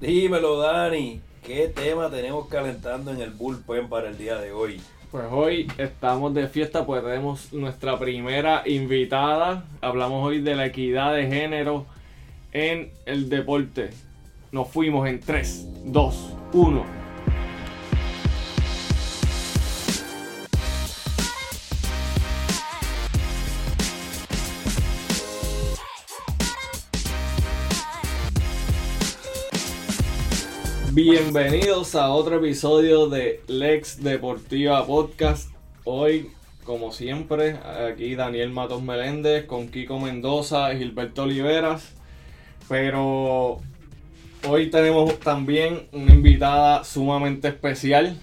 Dímelo, Dani. ¿Qué tema tenemos calentando en el bullpen para el día de hoy? Pues hoy estamos de fiesta, pues tenemos nuestra primera invitada. Hablamos hoy de la equidad de género en el deporte. Nos fuimos en 3, 2, 1. Bienvenidos a otro episodio de Lex Deportiva Podcast. Hoy, como siempre, aquí Daniel Matos Meléndez con Kiko Mendoza y Gilberto Oliveras. Pero hoy tenemos también una invitada sumamente especial.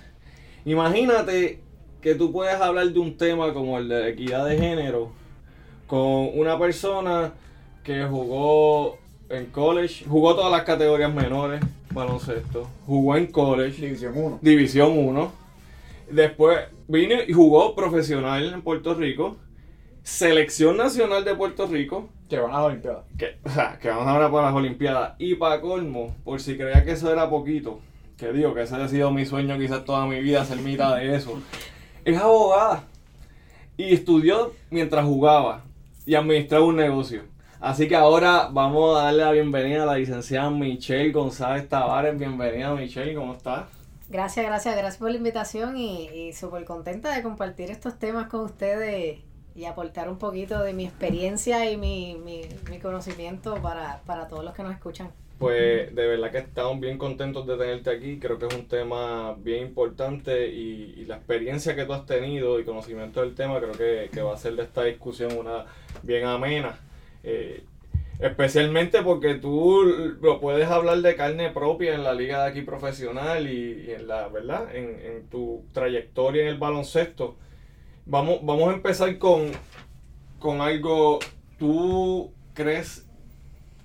Imagínate que tú puedes hablar de un tema como el de equidad de género con una persona que jugó en college, jugó todas las categorías menores, baloncesto, jugó en college. División 1. División 1. Después vino y jugó profesional en Puerto Rico. Selección Nacional de Puerto Rico. Que van a las Olimpiadas. Que, o sea, que van a para las Olimpiadas. Y para colmo, por si creía que eso era poquito, que digo que ese ha sido mi sueño quizás toda mi vida, ser mitad de eso. Es abogada. Y estudió mientras jugaba y administraba un negocio. Así que ahora vamos a darle la bienvenida a la licenciada Michelle González Tavares. Bienvenida Michelle, ¿cómo estás? Gracias, gracias, gracias por la invitación y, y súper contenta de compartir estos temas con ustedes y aportar un poquito de mi experiencia y mi, mi, mi conocimiento para, para todos los que nos escuchan. Pues de verdad que estamos bien contentos de tenerte aquí. Creo que es un tema bien importante y, y, la experiencia que tú has tenido y conocimiento del tema creo que, que va a hacer de esta discusión una bien amena. Eh, especialmente porque tú lo puedes hablar de carne propia en la liga de aquí profesional y, en la, ¿verdad? En, tu trayectoria en el baloncesto. Vamos, vamos a empezar con, con algo. ¿Tú crees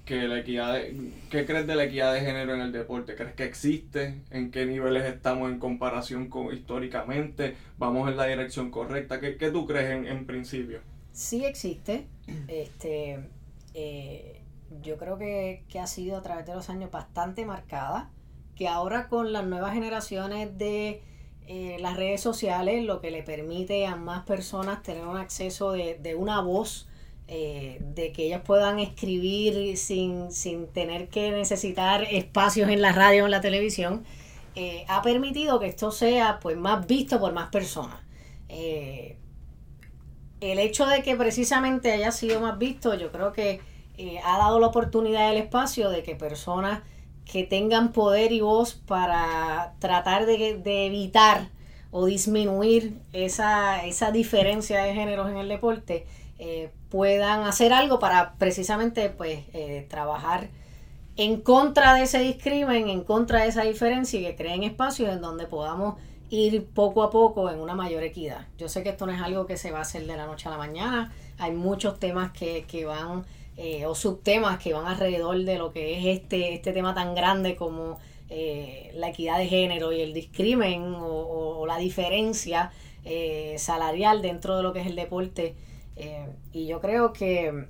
que la equidad de, ¿qué crees de la equidad de género en el deporte? ¿Crees que existe? ¿En qué niveles estamos en comparación con históricamente? ¿Vamos en la dirección correcta? ¿Qué, qué tú crees en, en principio? Sí existe. Este, eh, yo creo que, ha sido a través de los años bastante marcada. Que ahora con las nuevas generaciones de eh, las redes sociales, lo que le permite a más personas tener un acceso de, una voz, eh, de que ellas puedan escribir sin, sin tener que necesitar espacios en la radio o en la televisión, ha permitido que esto sea pues más visto por más personas el hecho de que precisamente haya sido más visto, yo creo que eh, ha dado la oportunidad y el espacio de que personas que tengan poder y voz para tratar de, evitar o disminuir esa, esa, diferencia de géneros en el deporte, eh, puedan hacer algo para precisamente pues eh, trabajar en contra de ese discrimen, en contra de esa diferencia y que creen espacios en donde podamos ir poco a poco en una mayor equidad. Yo sé que esto no es algo que se va a hacer de la noche a la mañana, hay muchos temas que, que van, eh, o subtemas que van alrededor de lo que es este, este tema tan grande como eh, la equidad de género y el discrimen o, la diferencia eh, salarial dentro de lo que es el deporte. y yo creo que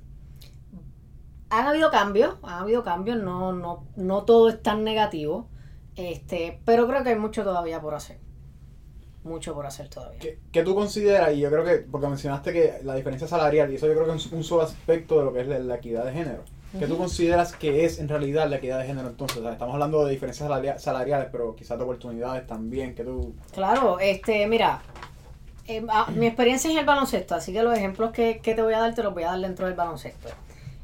han habido cambios, han habido cambios, no, no, no todo es tan negativo, este, pero creo que hay mucho todavía por hacer mucho por hacer todavía. ¿Qué, tú consideras? Y yo creo que, porque mencionaste que la diferencia salarial, y eso yo creo que es un solo aspecto de lo que es la, equidad de género. ¿Qué tú consideras que es en realidad la equidad de género entonces? estamos hablando de diferencias salariales, pero quizás de oportunidades también, que tú... Claro, este, mira, eh, ah, mi experiencia es el baloncesto, así que los ejemplos que, que te voy a dar te los voy a dar dentro del baloncesto.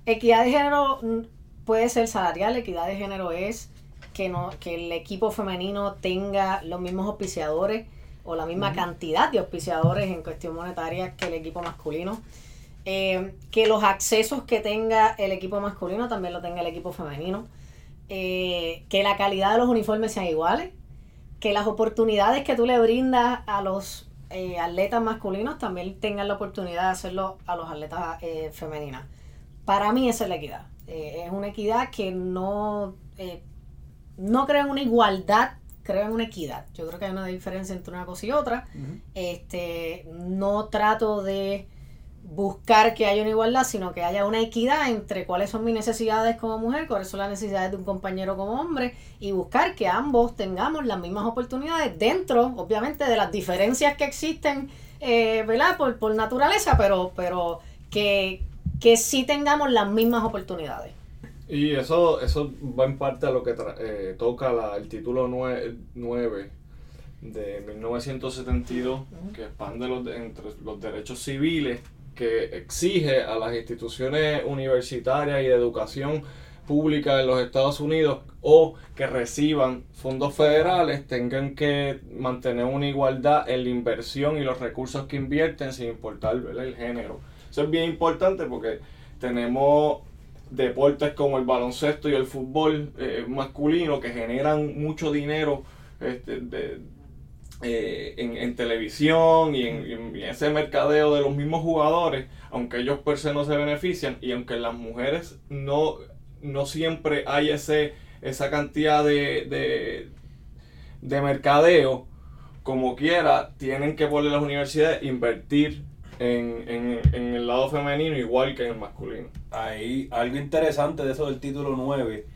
Equidad de género mm, puede ser salarial, equidad de género es que, no, que el equipo femenino tenga los mismos auspiciadores, o la misma cantidad de auspiciadores en cuestión monetaria que el equipo masculino. Eh, que los accesos que tenga el equipo masculino también lo tenga el equipo femenino. Eh, que la calidad de los uniformes sean iguales. Que las oportunidades que tú le brindas a los eh, atletas masculinos también tengan la oportunidad de hacerlo a los atletas femeninas. Para mí esa es la equidad. es una equidad que no, no crea una igualdad creo en una equidad. Yo creo que hay una diferencia entre una cosa y otra. Este, no trato de buscar que haya una igualdad, sino que haya una equidad entre cuáles son mis necesidades como mujer, cuáles son las necesidades de un compañero como hombre, y buscar que ambos tengamos las mismas oportunidades dentro, obviamente, de las diferencias que existen, eh, ¿verdad? Por, por naturaleza, pero, pero que, que sí tengamos las mismas oportunidades. Y eso, eso va en parte a lo que eh, toca la- el título 9, de 1972, que expande los, entre los derechos civiles, que exige a las instituciones universitarias y de educación pública en los Estados Unidos o que reciban fondos federales tengan que mantener una igualdad en la inversión y los recursos que invierten sin importar ¿verdad? el género. Eso es bien importante porque tenemos deportes como el baloncesto y el fútbol eh, masculino que generan mucho dinero este, de- eh, en, en televisión y en, ese mercadeo de los mismos jugadores, aunque ellos per se no se benefician y aunque las mujeres no, no siempre hay ese, esa cantidad de, de, de mercadeo, como quiera, tienen que poner las universidades invertir en, en, el lado femenino igual que en el masculino. Ahí, algo interesante de eso del título 9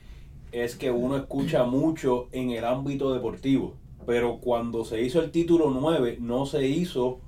es que uno escucha mucho en el ámbito deportivo, pero cuando se hizo el título 9 no se hizo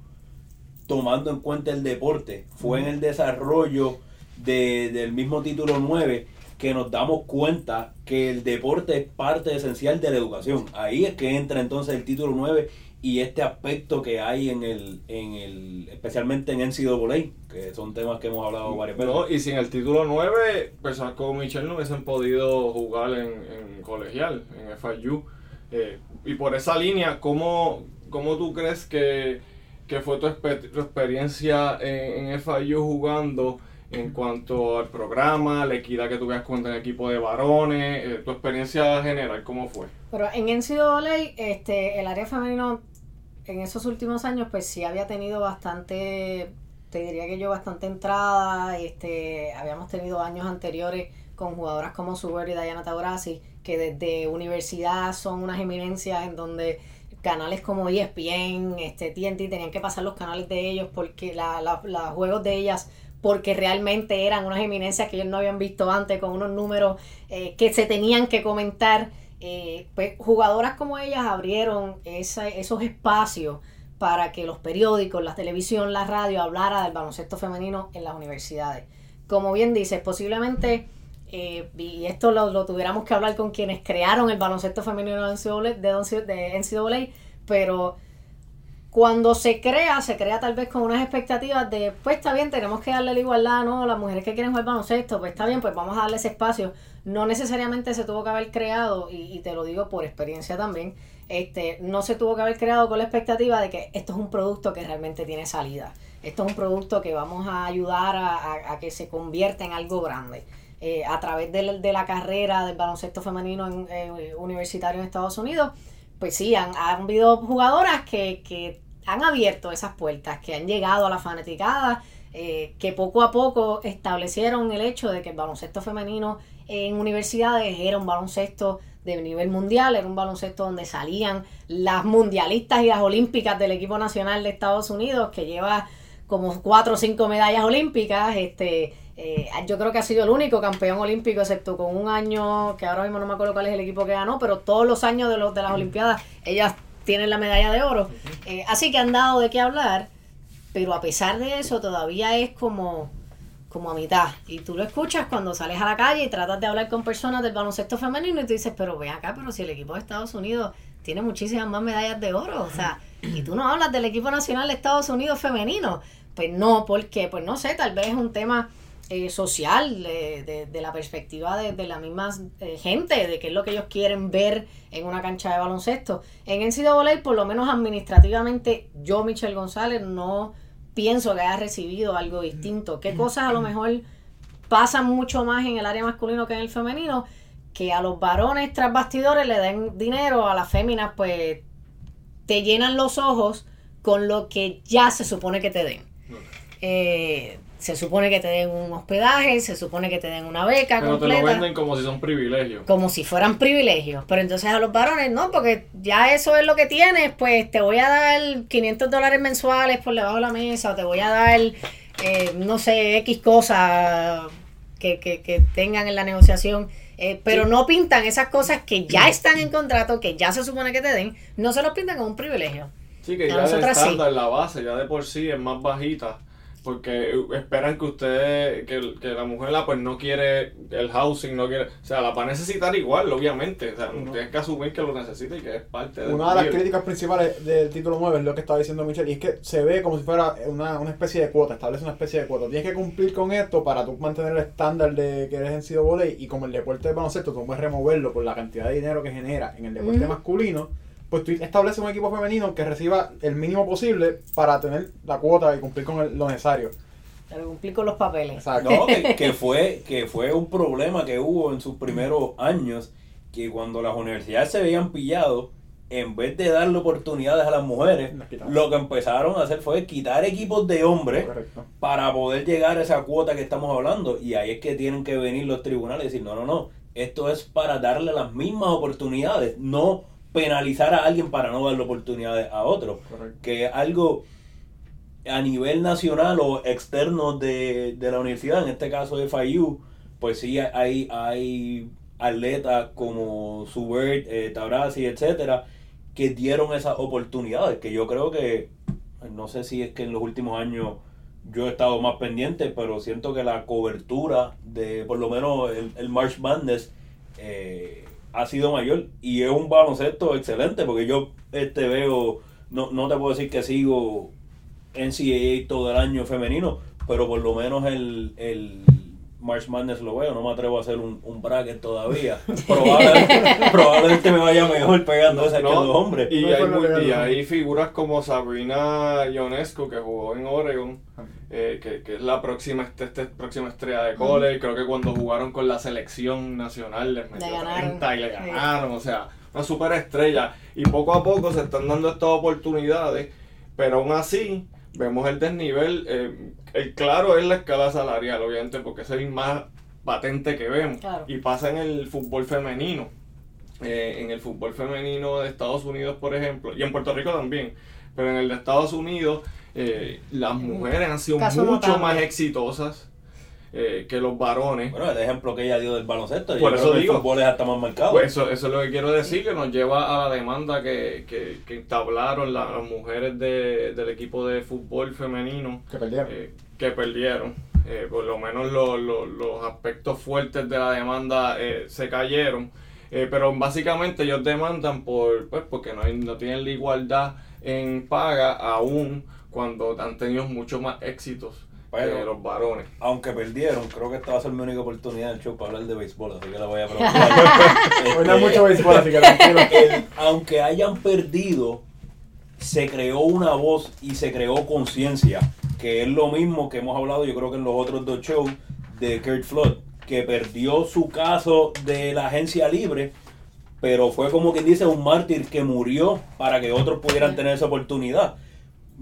tomando en cuenta el deporte, fue en el desarrollo de- del mismo título 9 que nos damos cuenta que el deporte es parte esencial de la educación. Ahí es que entra entonces el título 9 y este aspecto que hay en el, en el especialmente en NCAA, que son temas que hemos hablado varias veces. No, y sin el título 9, personas como Michelle no hubiesen podido jugar en, en colegial, en FIU. Eh, y por esa línea, ¿cómo, cómo tú crees que, que fue tu, exper- tu experiencia en, en FIU jugando en cuanto al programa, la equidad que tuvieras con el equipo de varones, eh, tu experiencia general, cómo fue? Pero en NCAA, este, el área femenino en esos últimos años, pues sí había tenido bastante, te diría que yo, bastante entrada. Este, habíamos tenido años anteriores con jugadoras como Suber y Diana Taurasi, que desde universidad son unas eminencias en donde canales como ESPN, este, TNT, tenían que pasar los canales de ellos porque la, la- los juegos de ellas porque realmente eran unas eminencias que ellos no habían visto antes, con unos números eh, que se tenían que comentar. Eh, pues, jugadoras como ellas abrieron esos espacios para que los periódicos, la televisión, la radio hablara del baloncesto femenino en las universidades. Como bien dices, posiblemente, eh, y esto lo, tuviéramos que hablar con quienes crearon el baloncesto femenino de NCAA, de, de NCAA, pero cuando se crea, se crea tal vez con unas expectativas de, pues está bien, tenemos que darle la igualdad, ¿no? Las mujeres que quieren jugar baloncesto, pues está bien, pues vamos a darle ese espacio. No necesariamente se tuvo que haber creado, y, te lo digo por experiencia también, este, no se tuvo que haber creado con la expectativa de que esto es un producto que realmente tiene salida. Esto es un producto que vamos a ayudar a, a- que se convierta en algo grande. Eh, a través de, la- de la carrera del baloncesto femenino en, eh, universitario en Estados Unidos, pues sí, han, han habido jugadoras que, que han abierto esas puertas, que han llegado a la fanaticada, eh, que poco a poco establecieron el hecho de que el baloncesto femenino en universidades era un baloncesto de nivel mundial, era un baloncesto donde salían las mundialistas y las olímpicas del equipo nacional de Estados Unidos, que lleva como cuatro o cinco medallas olímpicas, este eh, yo creo que ha sido el único campeón olímpico, excepto con un año, que ahora mismo no me acuerdo cuál es el equipo que ganó, pero todos los años de, los, de las Olimpiadas ellas tienen la medalla de oro. Eh, así que han dado de qué hablar, pero a pesar de eso todavía es como, como a mitad. Y tú lo escuchas cuando sales a la calle y tratas de hablar con personas del baloncesto femenino y tú dices, pero ven acá, pero si el equipo de Estados Unidos tiene muchísimas más medallas de oro, o sea, y tú no hablas del equipo nacional de Estados Unidos femenino. Pues no, porque, pues no sé, tal vez es un tema eh, social, de, de- de la perspectiva de, de la misma eh, gente, de qué es lo que ellos quieren ver en una cancha de baloncesto. En NCAA, por lo menos administrativamente, yo, Michelle González, no pienso que haya recibido algo distinto. ¿Qué cosas a lo mejor pasan mucho más en el área masculino que en el femenino? Que a los varones tras bastidores le den dinero, a las féminas pues te llenan los ojos con lo que ya se supone que te den. Eh, se supone que te den un hospedaje, se supone que te den una beca Pero te lo venden como si son privilegios. como si fueran privilegios. Pero entonces a los varones no, porque ya eso es lo que tienes, pues te voy a dar 500 dólares mensuales por debajo de la mesa, o te voy a dar eh, no sé, X cosas que, que, que tengan en la negociación. eh, pero no pintan esas cosas que ya están en contrato, que ya se supone que te den, no se los pintan como un privilegio. Sí, que A ya el nosotras sí. estándar, la base, ya de por sí es más bajita. Porque esperan que usted, que, que la mujer la, pues no quiere el housing, no quiere, o sea, la va a necesitar igual, obviamente. O sea, tienes que asumir que lo necesita y que es parte de Una de las críticas principales del título 9 es lo que estaba diciendo Michelle, y es que se ve como si fuera una, una especie de cuota, establece una especie de cuota. Tienes que cumplir con esto para tú mantener el estándar de que eres en sido volei y como el deporte de baloncesto tú puedes removerlo por la cantidad de dinero que genera en el deporte masculino, pues tú estableces un equipo femenino que reciba el mínimo posible para tener la cuota y cumplir con el- lo necesario. Pero cumplir con los papeles. Exacto. No, que, que fue, que fue un problema que hubo en sus primeros años, que cuando las universidades se veían pillados, en vez de darle oportunidades a las mujeres, lo que empezaron a hacer fue quitar equipos de hombres Correcto. para poder llegar a esa cuota que estamos hablando. Y ahí es que tienen que venir los tribunales y decir, no, no, no, esto es para darle las mismas oportunidades, no penalizar a alguien para no darle oportunidades a otro. Correcto. Que es algo a nivel nacional o externo de, de la universidad, en este caso de FIU, pues sí hay, hay atletas como Subert, eh, Taurasi, etcétera, que dieron esas oportunidades, que yo creo que, no sé si es que en los últimos años yo he estado más pendiente, pero siento que la cobertura de por lo menos el, el March Madness eh, ha sido mayor y es un baloncesto excelente porque yo este veo, no, no te puedo decir que sigo NCAA todo el año femenino, pero por lo menos el, el March Madness lo veo, no me atrevo a hacer un, un bracket todavía. Probablemente, probablemente me vaya mejor pegando esa que No, los hombres. Y, No hay, que y figuras como Sabrina Ionescu, que jugó en Oregon, eh, que, que es la próxima, este, este- próxima estrella de college. Creo que cuando jugaron con la selección nacional les metió Le ganaron. 30 y le Sí. ganaron. O sea, una super estrella. Y poco a poco se están dando estas oportunidades, pero aún así vemos el desnivel. eh, el claro es la escala salarial, obviamente, porque es el más patente que vemos. Claro. Y pasa en el fútbol femenino. Eh, en el fútbol femenino de Estados Unidos, por ejemplo, y en Puerto Rico también, pero en el de Estados Unidos, eh, las mujeres han sido Caso mucho notable. más exitosas eh, que los varones. Bueno, el ejemplo que ella dio del baloncesto, yo Por creo eso que el digo. fútbol es hasta más marcado. Pues eso, eso es lo que quiero decir, que nos lleva a la demanda que, que, que entablaron la- las mujeres de- del equipo de fútbol femenino Que perdieron. eh, que perdieron. Eh, por lo menos lo- lo- los aspectos fuertes de la demanda eh, se cayeron. Eh, pero básicamente ellos demandan por pues porque no, hay- no tienen la igualdad en paga aún cuando han tenido mucho más éxitos Pero- que los varones. Aunque perdieron, creo que esta va a ser mi única oportunidad en el show para hablar de béisbol, así que la voy a aprovechar. Hoy no hay Este, mucho béisbol, así que tranquilo. el- aunque hayan perdido, se creó una voz y se creó conciencia, que es lo mismo que hemos hablado yo creo que en los otros dos shows de Kurt Flood, que perdió su caso de la agencia libre, pero fue como quien dice un mártir que murió para que otros pudieran tener esa oportunidad.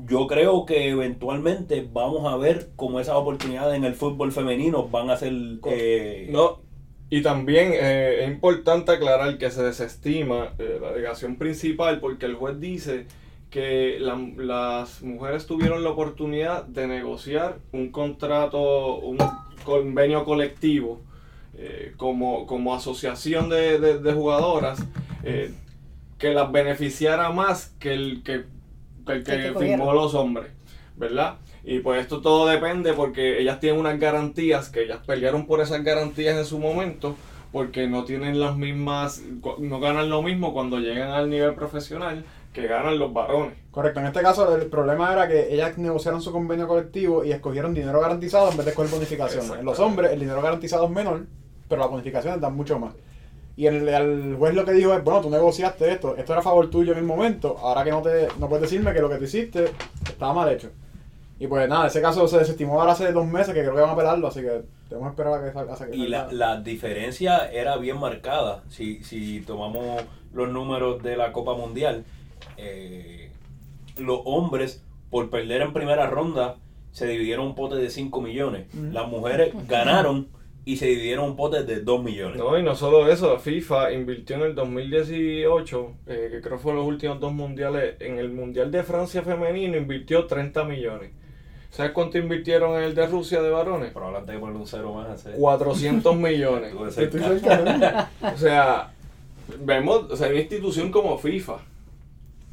Yo creo que eventualmente vamos a ver cómo esas oportunidades en el fútbol femenino van a ser... eh, No, y también eh, es importante aclarar que se desestima eh, la alegación principal porque el juez dice que la- las mujeres tuvieron la oportunidad de negociar un contrato, un convenio colectivo eh, como, como asociación de, de- de jugadoras eh, que las beneficiara más que el que, que el Que firmó los hombres, ¿verdad? Y pues esto todo depende porque ellas tienen unas garantías, que ellas pelearon por esas garantías en su momento, porque no tienen las mismas, no ganan lo mismo cuando llegan al nivel profesional que ganan los varones. Correcto, en este caso el problema era que ellas negociaron su convenio colectivo y escogieron dinero garantizado en vez de escoger bonificaciones. En los hombres el dinero garantizado es menor, pero las bonificaciones dan mucho más. Y el, el juez lo que dijo es, bueno, tú negociaste esto, esto era a favor tuyo en el momento, ahora que no te no puedes decirme que lo que tú hiciste estaba mal hecho. Y pues nada, ese caso se desestimó ahora hace dos meses que creo que van a apelarlo, así que tenemos que esperar a que salga. a que Y la, la diferencia era bien marcada. Si, si tomamos los números de la Copa Mundial, eh, los hombres, por perder en primera ronda, se dividieron un pote de 5 millones. Las mujeres ganaron y se dividieron un pote de 2 millones. No, y no solo eso, FIFA invirtió en el 2018, eh, que creo que fueron los últimos dos mundiales, en el Mundial de Francia femenino invirtió 30 millones. ¿Sabes cuánto invirtieron en el de Rusia de varones? Pero de ponerle un cero más, hacer. 400 millones. O sea, vemos, o sea, una institución como FIFA.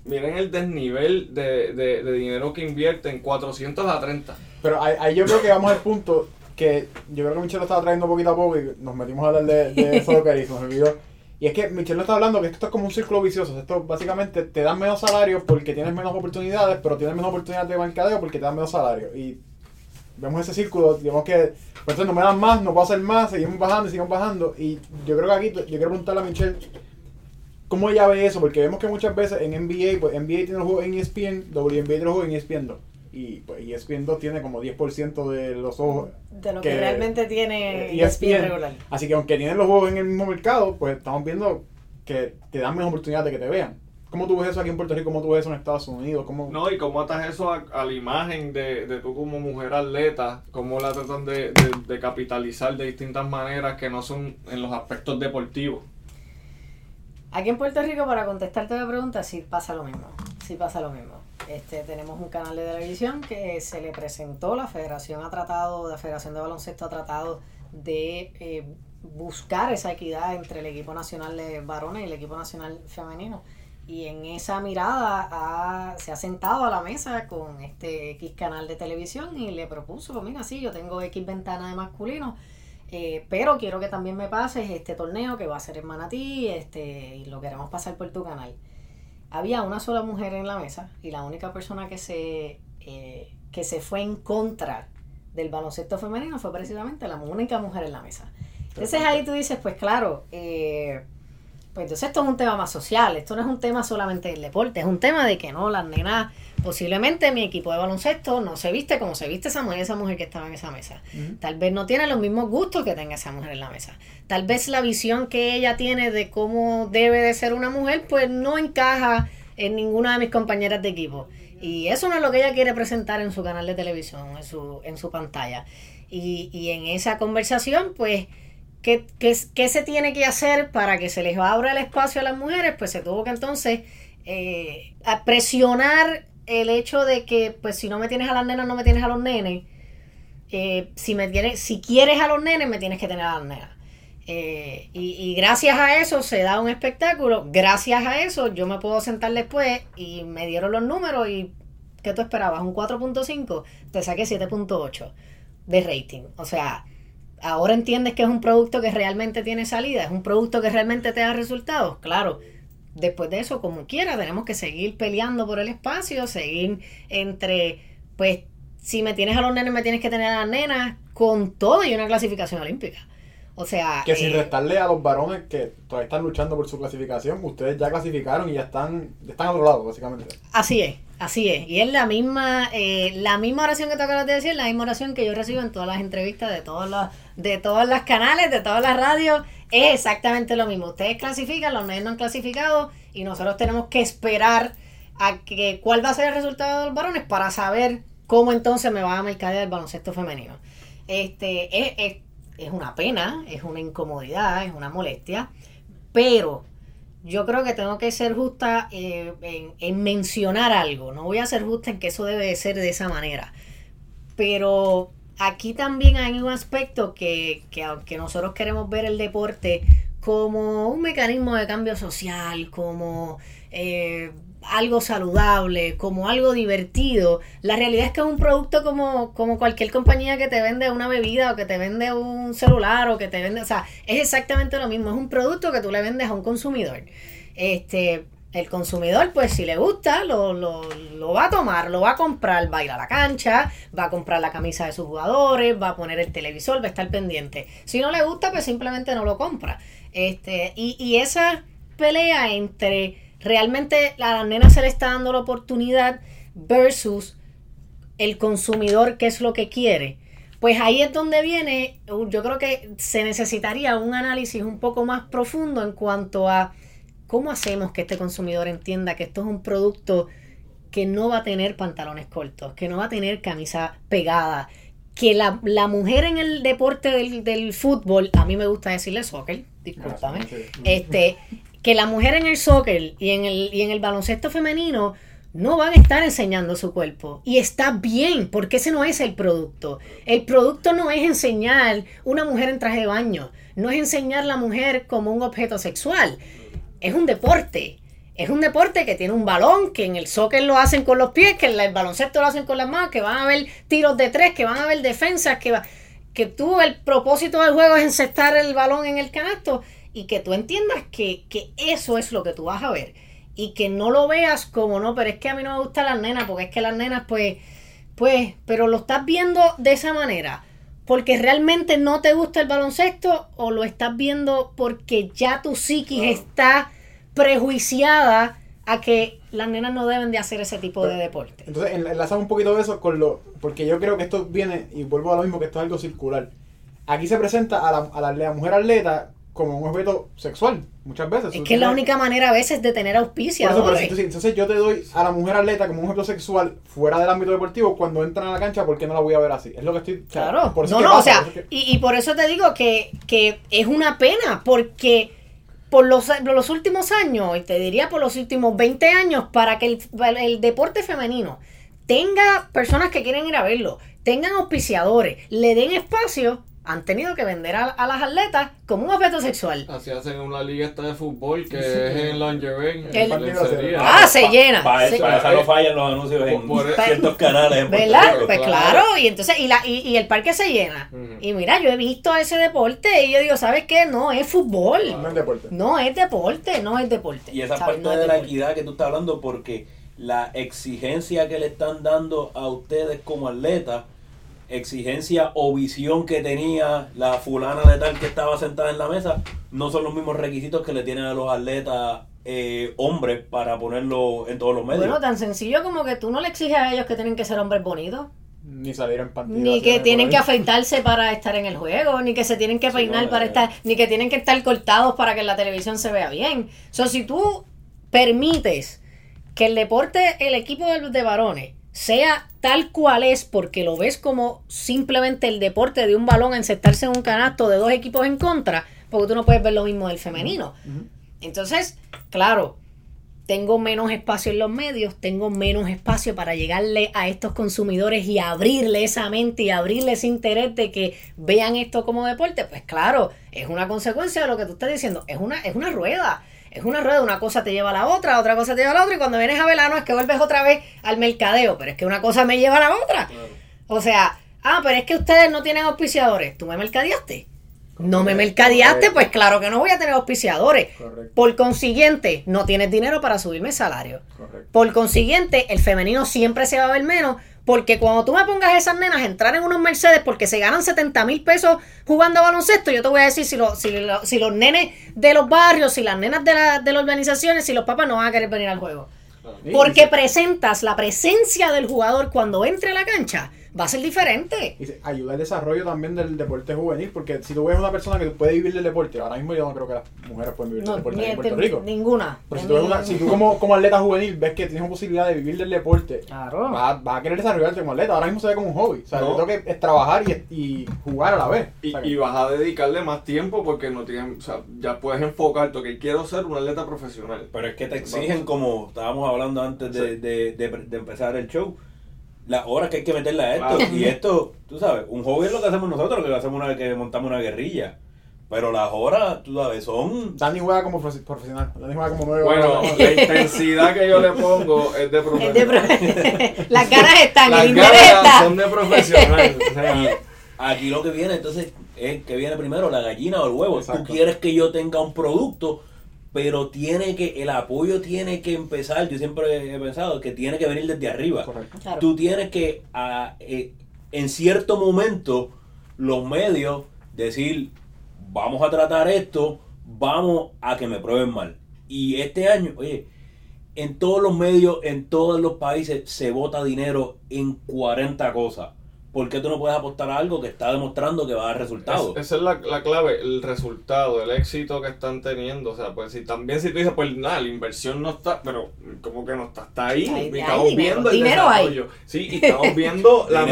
Miren el desnivel de, de, de dinero que invierten, 400 a 30. Pero ahí, ahí yo creo que vamos al punto que yo creo que Michelle lo estaba trayendo poquito a poco y nos metimos a hablar de, de soccer y se nos olvidó. Y es que Michelle nos está hablando que esto es como un círculo vicioso. Esto básicamente te dan menos salario porque tienes menos oportunidades, pero tienes menos oportunidades de mercadeo porque te dan menos salario. Y vemos ese círculo, digamos que, pues entonces no me dan más, no puedo hacer más, seguimos bajando y seguimos bajando. Y yo creo que aquí, yo quiero preguntarle a Michelle, ¿cómo ella ve eso? Porque vemos que muchas veces en NBA, pues NBA tiene los juegos en ESPN, WNBA tiene los juegos en ESPN 2. Y pues ESPN 2 tiene como 10% de los ojos De lo que, que- realmente tiene ESPN ESPN. regular. Así que aunque tienen los juegos en el mismo mercado, pues estamos viendo que te dan menos oportunidad de que te vean. ¿Cómo tú ves eso aquí en Puerto Rico? ¿Cómo tú ves eso en Estados Unidos? ¿Cómo... No, y cómo atas eso a, a la imagen de, de tú como mujer atleta, cómo la tratan de, de- de capitalizar de distintas maneras que no son en los aspectos deportivos. Aquí en Puerto Rico, para contestarte la pregunta, sí pasa lo mismo. Sí pasa lo mismo. Este, tenemos un canal de televisión que se le presentó, la federación ha tratado, la federación de baloncesto ha tratado de eh, buscar esa equidad entre el equipo nacional de varones y el equipo nacional femenino. Y en esa mirada se ha sentado a la mesa con este X canal de televisión y le propuso, mira, sí, yo tengo X ventana de masculino, eh, pero quiero que también me pases este torneo que va a ser en Manatí este, y lo queremos pasar por tu canal. Había una sola mujer en la mesa y la única persona que se, eh, que se fue en contra del baloncesto femenino fue precisamente la única mujer en la mesa. Entonces ahí tú dices, pues claro, eh, pues entonces esto es un tema más social, esto no es un tema solamente del deporte, es un tema de que no, las nenas, posiblemente mi equipo de baloncesto no se viste como se viste esa mujer, esa mujer que estaba en esa mesa. Tal vez no tiene los mismos gustos que tenga esa mujer en la mesa. Tal vez la visión que ella tiene de cómo debe de ser una mujer, pues no encaja en ninguna de mis compañeras de equipo. Y eso no es lo que ella quiere presentar en su canal de televisión, en su, en su pantalla. Y, y en esa conversación, pues, ¿qué, qué, se tiene que hacer para que se les abra el espacio a las mujeres? Pues se tuvo que entonces eh, presionar el hecho de que, pues, si no me tienes a las nenas, no me tienes a los nenes eh, si me tienes, si quieres a los nenes, me tienes que tener a las nenas. Eh, y gracias a eso se da un espectáculo. Gracias a eso yo me puedo sentar después y me dieron los números y ¿qué tú esperabas? Un 4.5, te saqué 7.8 de rating. O sea, ahora entiendes que es un producto que realmente tiene salida, es un producto que realmente te da resultados. Claro, después de eso, como quiera, tenemos que seguir peleando por el espacio, seguir entre, pues, si me tienes a los nenes, me tienes que tener a las nenas, con todo y una clasificación olímpica. O sea, Que sin eh, restarle a los varones que todavía están luchando por su clasificación, ustedes ya clasificaron y ya están, están a otro lado, básicamente. Así es, así es. Y es la misma, eh, la misma oración que te acabas de decir, la misma oración que yo recibo en todas las entrevistas de todos los, de todas las canales, de todas las radios. Es exactamente lo mismo. Ustedes clasifican, los nenes no han clasificado y nosotros tenemos que esperar a que cuál va a ser el resultado de los varones para saber cómo entonces me va a mercadear el baloncesto femenino. Este, es, es, es una pena, es una incomodidad, es una molestia, pero yo creo que tengo que ser justa eh, en, en mencionar algo. No voy a ser justa en que eso debe de ser de esa manera. Pero aquí también hay un aspecto que, que aunque nosotros queremos ver el deporte como un mecanismo de cambio social, como eh, algo saludable, como algo divertido, la realidad es que es un producto como, como cualquier compañía que te vende una bebida o que te vende un celular o que te vende, o sea, es exactamente lo mismo, es un producto que tú le vendes a un consumidor. Este, el consumidor, pues si le gusta, lo, lo, lo va a tomar, lo va a comprar, va a ir a la cancha, va a comprar la camisa de sus jugadores, va a poner el televisor, va a estar pendiente. Si no le gusta, pues simplemente no lo compra. Este, y, y esa pelea entre realmente a la nena se le está dando la oportunidad versus el consumidor qué es lo que quiere. Pues ahí es donde viene, yo creo que se necesitaría un análisis un poco más profundo en cuanto a cómo hacemos que este consumidor entienda que esto es un producto que no va a tener pantalones cortos, que no va a tener camisa pegada, que la, la mujer en el deporte del, del fútbol, a mí me gusta decirle soccer, discúlpame, Sí. este, que la mujer en el soccer y en el, y en el baloncesto femenino no van a estar enseñando su cuerpo. Y está bien, porque ese no es el producto. El producto no es enseñar una mujer en traje de baño, no es enseñar la mujer como un objeto sexual. Es un deporte. Es un deporte que tiene un balón, que en el soccer lo hacen con los pies, que en el baloncesto lo hacen con las manos, que van a haber tiros de tres, que van a haber defensas, que, va, que tú el propósito del juego es encestar el balón en el canasto y que tú entiendas que, que eso es lo que tú vas a ver y que no lo veas como no, pero es que a mí no me gustan las nenas, porque es que las nenas, pues, pues, pero lo estás viendo de esa manera, porque realmente no te gusta el baloncesto, o lo estás viendo porque ya tu psiquis está prejuiciada a que las nenas no deben de hacer ese tipo de deporte. Entonces, enlazamos un poquito de eso con lo. Porque yo creo que esto viene, y vuelvo a lo mismo, que esto es algo circular. Aquí se presenta a la, a la mujer atleta como un objeto sexual, muchas veces. Es que es la única manera a veces de tener auspicia. entonces, entonces, yo te doy a la mujer atleta como un objeto sexual fuera del ámbito deportivo cuando entran a la cancha, ¿por qué no la voy a ver así? Es lo que estoy... Claro, por no, no, o sea, y, y, por eso te digo que, que es una pena, porque por los, los últimos años, y te diría por los últimos 20 años, para que el, el deporte femenino tenga personas que quieren ir a verlo, tengan auspiciadores, le den espacio, han tenido que vender a, las atletas como un objeto sexual. Así hacen una liga esta de fútbol que es en lingerie. En ah, se llena. Para, eso, no fallan los anuncios en ciertos canales. ¿Verdad? pues claro. y entonces, y, la, y, el parque se llena. Y mira, yo he visto ese deporte y yo digo, ¿sabes qué? No es fútbol. No es deporte. No es deporte, no es deporte. Y esa parte de la equidad que tú estás hablando, porque la exigencia que le están dando a ustedes como atletas exigencia o visión que tenía la fulana de tal que estaba sentada en la mesa no son los mismos requisitos que le tienen a los atletas eh, hombres para ponerlo en todos los medios. Bueno, tan sencillo como que tú no le exiges a ellos que tienen que ser hombres bonitos. Ni salir en pantalla. Ni que tienen que afeitarse para estar en el juego, ni que se tienen que peinar para estar, ni que tienen que estar cortados para que la televisión se vea bien. O sea, si tú permites que el deporte, el equipo de, de varones, sea tal cual es porque lo ves como simplemente el deporte de un balón encestarse en un canasto de dos equipos en contra, porque tú no puedes ver lo mismo del femenino. Entonces, claro, tengo menos espacio en los medios, tengo menos espacio para llegarle a estos consumidores y abrirle esa mente y abrirle ese interés de que vean esto como deporte. Pues claro, es una consecuencia de lo que tú estás diciendo, es una, es una rueda es una rueda, una cosa te lleva a la otra, otra cosa te lleva a la otra, y cuando vienes a verano es que vuelves otra vez al mercadeo, pero es que una cosa me lleva a la otra. O sea, ah, pero es que ustedes no tienen auspiciadores, tú me mercadeaste. No me mercadeaste, pues claro que no voy a tener auspiciadores. Por consiguiente, no tienes dinero para subirme el salario. Por consiguiente, el femenino siempre se va a ver menos porque cuando tú me pongas esas nenas a entrar en unos Mercedes porque se ganan 70 mil pesos jugando baloncesto, yo te voy a decir si, si, si los nenes de los barrios, si las nenas de, la, de las organizaciones, si los papás no van a querer venir al juego. Porque presentas la presencia del jugador cuando entre a la cancha va a ser diferente. Y ayuda al desarrollo también del deporte juvenil, porque si tú ves una persona que puede vivir del deporte, ahora mismo yo no creo que las mujeres pueden vivir del deporte en Puerto Rico. Ninguna. Pero si tú, una, si tú como, como, atleta juvenil ves que tienes posibilidad de vivir del deporte, claro. vas, a querer desarrollarte como atleta. Ahora mismo se ve como un hobby. O sea, lo que es trabajar y, y, jugar a la vez. Y, vas a dedicarle más tiempo porque no tienes, o sea, ya puedes enfocarte, que quiero ser un atleta profesional. Pero es que te exigen, como estábamos hablando antes de, de, de empezar el show, las horas que hay que meterle a esto. Y esto, tú sabes, un hobby es lo que hacemos nosotros, que lo hacemos una vez que montamos una guerrilla. Pero las horas, tú sabes, son. Dani juega como profesional. Dani juega como nueve Bueno, la intensidad que yo le pongo es de profesional. las caras están, las el caras son de profesional. aquí lo que viene, entonces, es que viene primero la gallina o el huevo. Tú quieres que yo tenga un producto pero tiene que, el apoyo tiene que empezar, yo siempre he pensado que tiene que venir desde arriba. Tú tienes que, eh, en cierto momento, los medios decir, vamos a tratar esto, vamos a que me prueben mal. Y este año, oye, en todos los medios, en todos los países, se vota dinero en 40 cosas. ¿Por qué tú no puedes apostar a algo que está demostrando que va a dar resultados? esa es la, clave, el resultado, el éxito que están teniendo. O sea, pues si también si tú dices, pues nada, la inversión no está, pero como que no está, está ahí. estamos viendo el desarrollo. Sí, y estamos viendo la,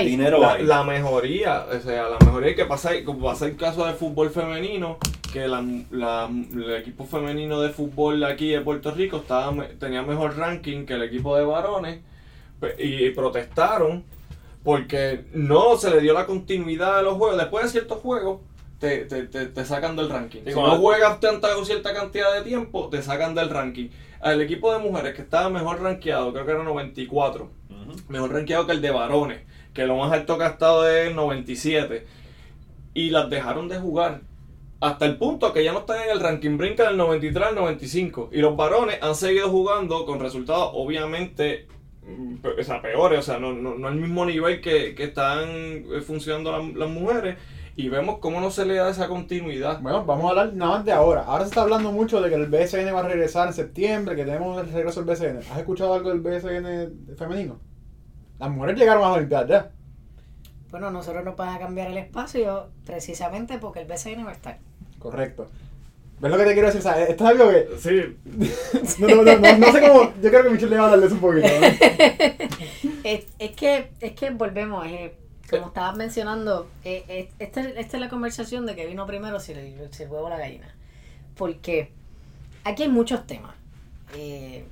dinero la, la, mejoría. O sea, la mejoría que pasa, como pasa el caso del fútbol femenino, que la- la- el equipo femenino de fútbol aquí de Puerto Rico estaba, tenía mejor ranking que el equipo de varones y protestaron porque no se le dio la continuidad a los juegos. Después de ciertos juegos, te, te, te, te sacan del ranking. Sí, si no juegas tanta o cierta cantidad de tiempo, te sacan del ranking. El equipo de mujeres que estaba mejor rankeado, creo que era 94, Ujú. mejor rankeado que el de varones, que lo más alto que ha estado es 97. Y las dejaron de jugar. Hasta el punto que ya no están en el ranking, brinca del 93 al 95. Y los varones han seguido jugando con resultados obviamente o sea, peores, o sea, no, no, no al mismo nivel que, que están eh, funcionando las, las mujeres. Y vemos cómo no se le da esa continuidad. Bueno, vamos a hablar nada más de ahora. Ahora se está hablando mucho de que el BSN va a regresar en septiembre, que tenemos el regreso del BSN. ¿Has escuchado algo del BSN femenino? Las mujeres llegaron a las Olimpiadas ya. Bueno, nosotros nos van a cambiar el espacio precisamente porque el BCN va a estar. Correcto. ¿Ves lo que te quiero decir? O sea, esto es algo que... Sí, No, no, no, no, no sé cómo... Yo creo que Michelle le va a hablar de eso un poquito. ¿no? Es, es que, es que volvemos, eh, como estabas mencionando, eh, eh, esta, esta es la conversación de que vino primero si el, si el huevo o la gallina. Porque aquí hay muchos temas. Eh,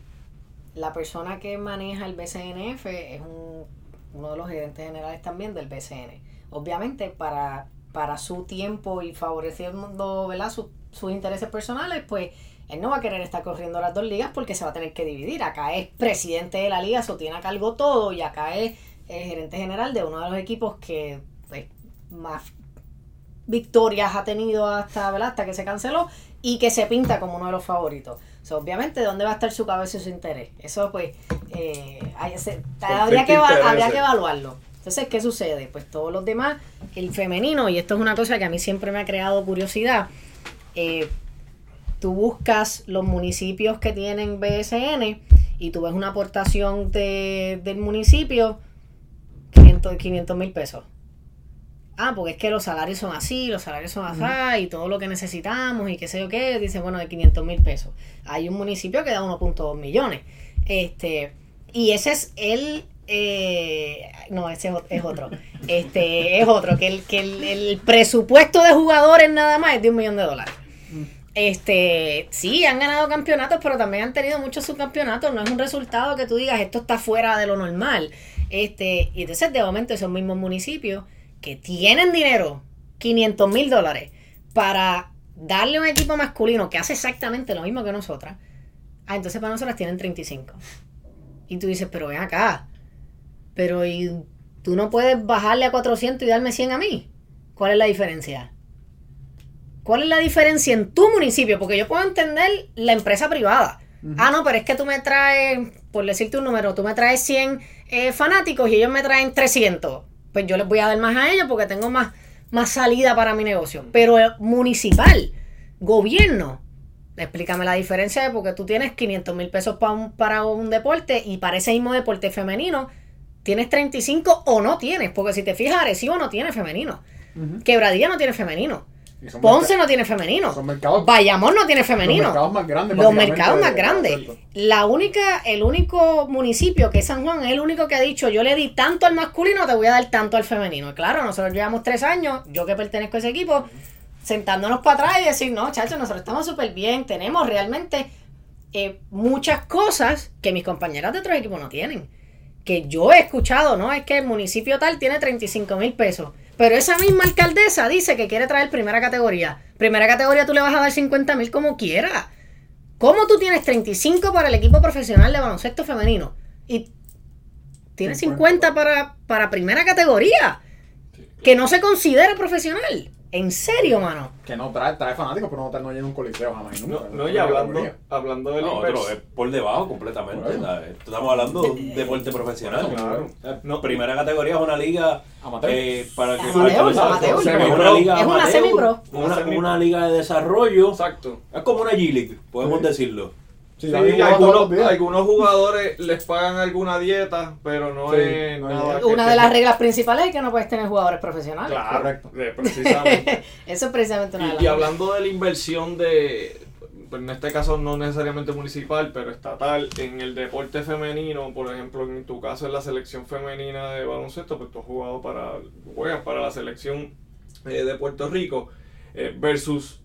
la persona que maneja el BCNF es un- uno de los gerentes generales también del BCN. Obviamente para, para su tiempo y favoreciendo ¿verdad? Su- sus intereses personales, pues él no va a querer estar corriendo las dos ligas porque se va a tener que dividir. Acá es presidente de la liga, eso tiene a cargo todo, y acá es gerente general de uno de los equipos que pues, más victorias ha tenido hasta, ¿verdad? hasta que se canceló y que se pinta como uno de los favoritos. O sea, obviamente, ¿dónde va a estar su cabeza y su interés? Eso, pues, eh, hay- se- habría, que, habría que evaluarlo. Entonces, ¿qué sucede? Pues todos los demás, el femenino, y esto es una cosa que a mí siempre me ha creado curiosidad, eh, tú buscas los municipios que tienen BSN y tú ves una aportación de, del municipio 500 mil pesos. Ah, porque es que los salarios son así, los salarios son así y todo lo que necesitamos y qué sé yo qué, dicen, bueno, de 500 mil pesos. Hay un municipio que da 1.2 millones. Este, y ese es el... eh, no, ese es otro. Este, es otro, que el, que el, el presupuesto de jugadores nada más es de un millón de dólares. Este, sí, han ganado campeonatos, pero también han tenido muchos subcampeonatos. No es un resultado que tú digas esto está fuera de lo normal. Este, y entonces de momento esos mismos municipios que tienen dinero, 500 mil dólares, para darle un equipo masculino que hace exactamente lo mismo que nosotras. Ah, entonces para nosotras tienen 35. Y tú dices, pero ven acá. Pero y tú no puedes bajarle a 400 y darme 100 a mí. ¿Cuál es la diferencia? ¿Cuál es la diferencia en tu municipio? Porque yo puedo entender la empresa privada. Ah, no, pero es que tú me traes, por decirte un número, tú me traes 100 eh, fanáticos y ellos me traen 300. Pues yo les voy a dar más a ellos porque tengo más, más salida para mi negocio. Pero municipal, gobierno, explícame la diferencia de porque tú tienes 500 mil pesos para un, para un deporte y para ese mismo deporte femenino tienes 35 o no tienes. Porque si te fijas, Arecibo no tiene femenino. Ujú. Quebradilla no tiene femenino. Ponce no tiene femenino. Son mercados, Bayamón no tiene femenino. los mercados más grandes. Los mercados más de- grandes. de- La única, el único municipio que es San Juan es el único que ha dicho yo le di tanto al masculino, te voy a dar tanto al femenino. Claro, nosotros llevamos tres años, yo que pertenezco a ese equipo, sentándonos para atrás y decir, no, chacho, nosotros estamos súper bien, tenemos realmente eh, muchas cosas que mis compañeras de otros equipos no tienen. Que yo he escuchado, ¿no? Es que el municipio tal tiene 35 mil pesos. Pero esa misma alcaldesa dice que quiere traer primera categoría. Primera categoría tú le vas a dar 50 mil como quiera. ¿Cómo tú tienes 35 para el equipo profesional de baloncesto femenino? Y tienes 50 para, para primera categoría. Que no se considera profesional. En serio, mano. Que no trae, trae fanáticos, pero no, trae- no llena un coliseo jamás. No, no, y hablando, hablando del No, otro, es por debajo completamente. Estamos hablando de un deporte profesional. Claro. La No. Primera categoría es una liga Amateur. eh, para que Amateur, para que- amateur. es una liga Es una amateur, semipro. Una, liga de desarrollo. Exacto. Es como una G-League, podemos Sí. decirlo. Sí, Sí, algunos, jugadores les pagan alguna dieta, pero no Sí, es no nada. Una de tenga- las reglas principales es que no puedes tener jugadores profesionales. Claro, Correcto. de- precisamente. Eso es precisamente una de las Y, y hablando de la inversión de, pues, en este caso no necesariamente municipal, pero estatal, en el deporte femenino, por ejemplo, en tu caso en la selección femenina de baloncesto, pues tú has jugado para, juegas para la selección eh, de Puerto Rico, eh, versus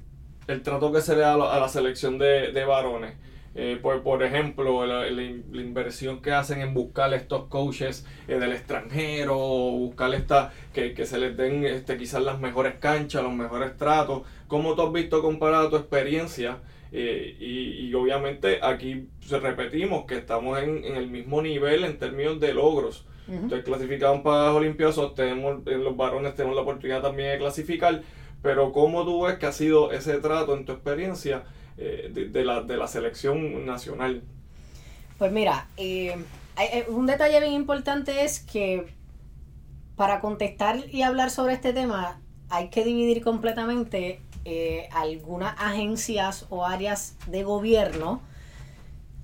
el trato que se le da a la, a la selección de, de varones. Eh, por, por ejemplo, la, la in- la inversión que hacen en buscar estos coaches eh, del extranjero, buscar esta, que, que se les den este, quizás las mejores canchas, los mejores tratos. ¿Cómo tú has visto comparada tu experiencia? Eh, y, y obviamente aquí repetimos que estamos en, en el mismo nivel en términos de logros. Ujú. Entonces clasificaron para los Olimpiosos, tenemos, en los varones tenemos la oportunidad también de clasificar, pero ¿cómo tú ves que ha sido ese trato en tu experiencia eh, de, de la, de la selección nacional? Pues mira, eh, eh, un detalle bien importante es que para contestar y hablar sobre este tema hay que dividir completamente eh, algunas agencias o áreas de gobierno,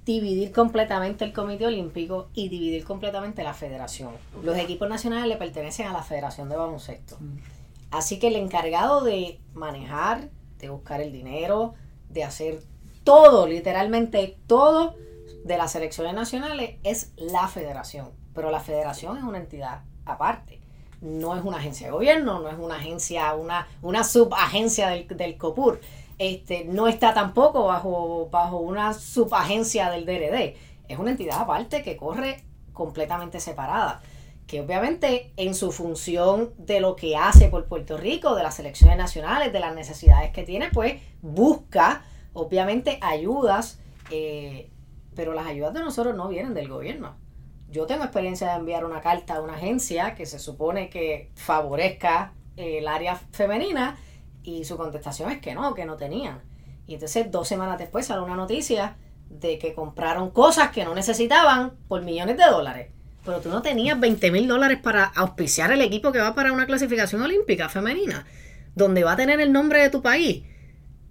dividir completamente el Comité Olímpico y dividir completamente la federación. Los equipos nacionales le pertenecen a la Federación de Baloncesto. Así que el encargado de manejar, de buscar el dinero, de hacer todo, literalmente todo de las selecciones nacionales es la federación. Pero la federación es una entidad aparte. No es una agencia de gobierno, no es una agencia, una, una subagencia del, del COPUR. Este, no está tampoco bajo, bajo una subagencia del DRD. Es una entidad aparte que corre completamente separada que obviamente en su función de lo que hace por Puerto Rico, de las selecciones nacionales, de las necesidades que tiene, pues busca obviamente ayudas, eh, pero las ayudas de nosotros no vienen del gobierno. Yo tengo experiencia de enviar una carta a una agencia que se supone que favorezca eh, el área femenina y su contestación es que no, que no tenían. Y entonces dos semanas después sale una noticia de que compraron cosas que no necesitaban por millones de dólares. Pero tú no tenías 20 mil dólares para auspiciar el equipo que va para una clasificación olímpica femenina, donde va a tener el nombre de tu país,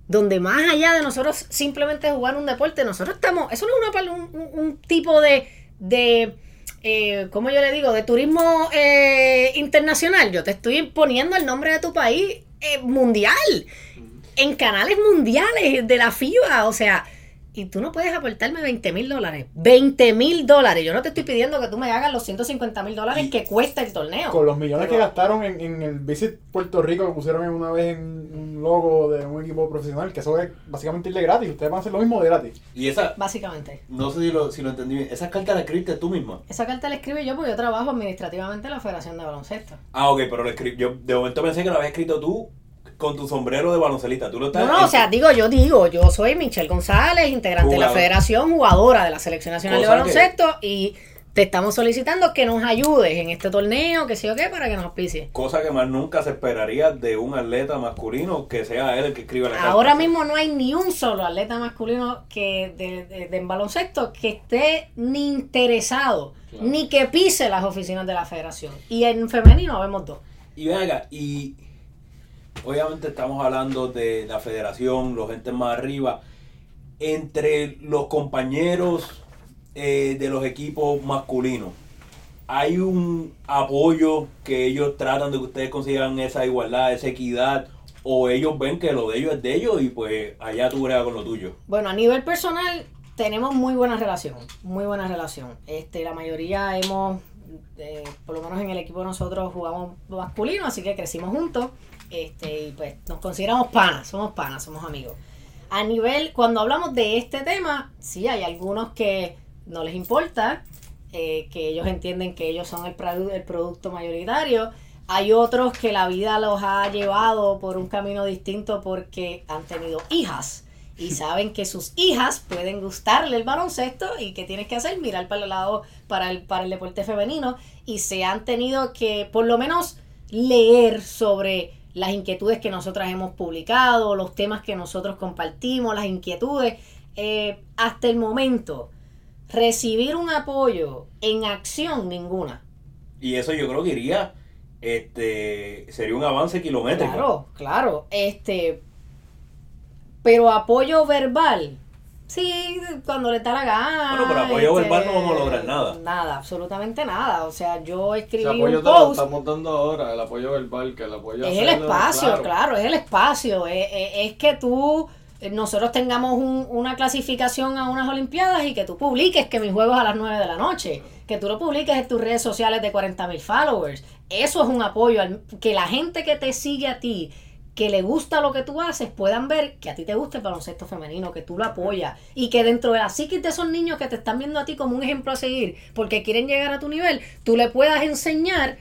donde más allá de nosotros simplemente jugar un deporte, nosotros estamos, eso no es un tipo de, de eh, ¿cómo yo le digo? De turismo eh, internacional. Yo te estoy poniendo el nombre de tu país eh, mundial, en canales mundiales de la FIBA, o sea, y tú no puedes aportarme 20 mil dólares. 20 mil dólares. Yo no te estoy pidiendo que tú me hagas los 150 mil dólares que cuesta el torneo. Con los millones Pero- que gastaron en, en el Visit Puerto Rico que pusieron una vez en un logo de un equipo profesional, que eso es básicamente irle gratis. Ustedes van a hacer lo mismo de gratis. Y esa, Básicamente. no sé si lo, si lo entendí bien, esas cartas las escribiste tú misma. Esa carta la escribe yo porque yo trabajo administrativamente en la Federación de Baloncesto. Ah, ok, pero lo escri- yo de momento pensé que lo habías escrito tú con tu sombrero de baloncelista. Tú lo estás No, no, o sea, digo, yo digo, yo soy Michelle González, integrante de la. Federación, jugadora de la Selección Nacional de que- Baloncesto y te estamos solicitando que nos ayudes en este torneo, que sé yo qué, para que nos auspicie. Cosa que más nunca se esperaría de un atleta masculino que sea él el que escriba la carta. Ahora mismo no hay ni un solo atleta masculino que de, de- de- en baloncesto que esté ni interesado, Claro. ni que pise las oficinas de la federación. Y en femenino vemos dos. Y ven acá, y obviamente estamos hablando de la federación, los entes más arriba. Entre los compañeros eh, de los equipos masculinos, ¿hay un apoyo que ellos tratan de que ustedes consigan esa igualdad, esa equidad? ¿O ellos ven que lo de ellos es de ellos y pues allá tú bregas con lo tuyo? Bueno, a nivel personal tenemos muy buena relación, muy buena relación. Este, la mayoría hemos, eh, por lo menos en el equipo nosotros jugamos masculino, así que crecimos juntos. Este, y pues nos consideramos panas, somos panas, somos amigos. A nivel, cuando hablamos de este tema, sí hay algunos que no les importa, eh, que ellos entienden que ellos son el, produ- el producto mayoritario. Hay otros que la vida los ha llevado por un camino distinto porque han tenido hijas y saben que sus hijas pueden gustarle el baloncesto y que tienes que hacer mirar para el lado para el para el deporte femenino y se han tenido que por lo menos leer sobre las inquietudes que nosotras hemos publicado, los temas que nosotros compartimos, las inquietudes. Eh, hasta el momento, recibir un apoyo en acción ninguna. Y eso yo creo que iría, este, sería un avance kilométrico. Claro, claro. Este, pero apoyo verbal, sí, cuando le da la gana. Bueno, pero apoyo este, verbal no vamos a lograr nada. Nada, absolutamente nada. O sea, yo escribí Ese apoyo un te lo post. estamos dando ahora, el apoyo verbal, que el apoyo Es el espacio, claro. es el espacio. Es, es- es que tú, eh, nosotros tengamos un- una clasificación a unas Olimpiadas y que tú publiques que mi juego es a las 9 de la noche. Que tú lo publiques en tus redes sociales de 40 mil followers. Eso es un apoyo. al- que la gente que te sigue a ti que le gusta lo que tú haces puedan ver que a ti te gusta el baloncesto femenino, que tú lo apoyas y que dentro de la psiquis de esos niños que te están viendo a ti como un ejemplo a seguir porque quieren llegar a tu nivel, tú le puedas enseñar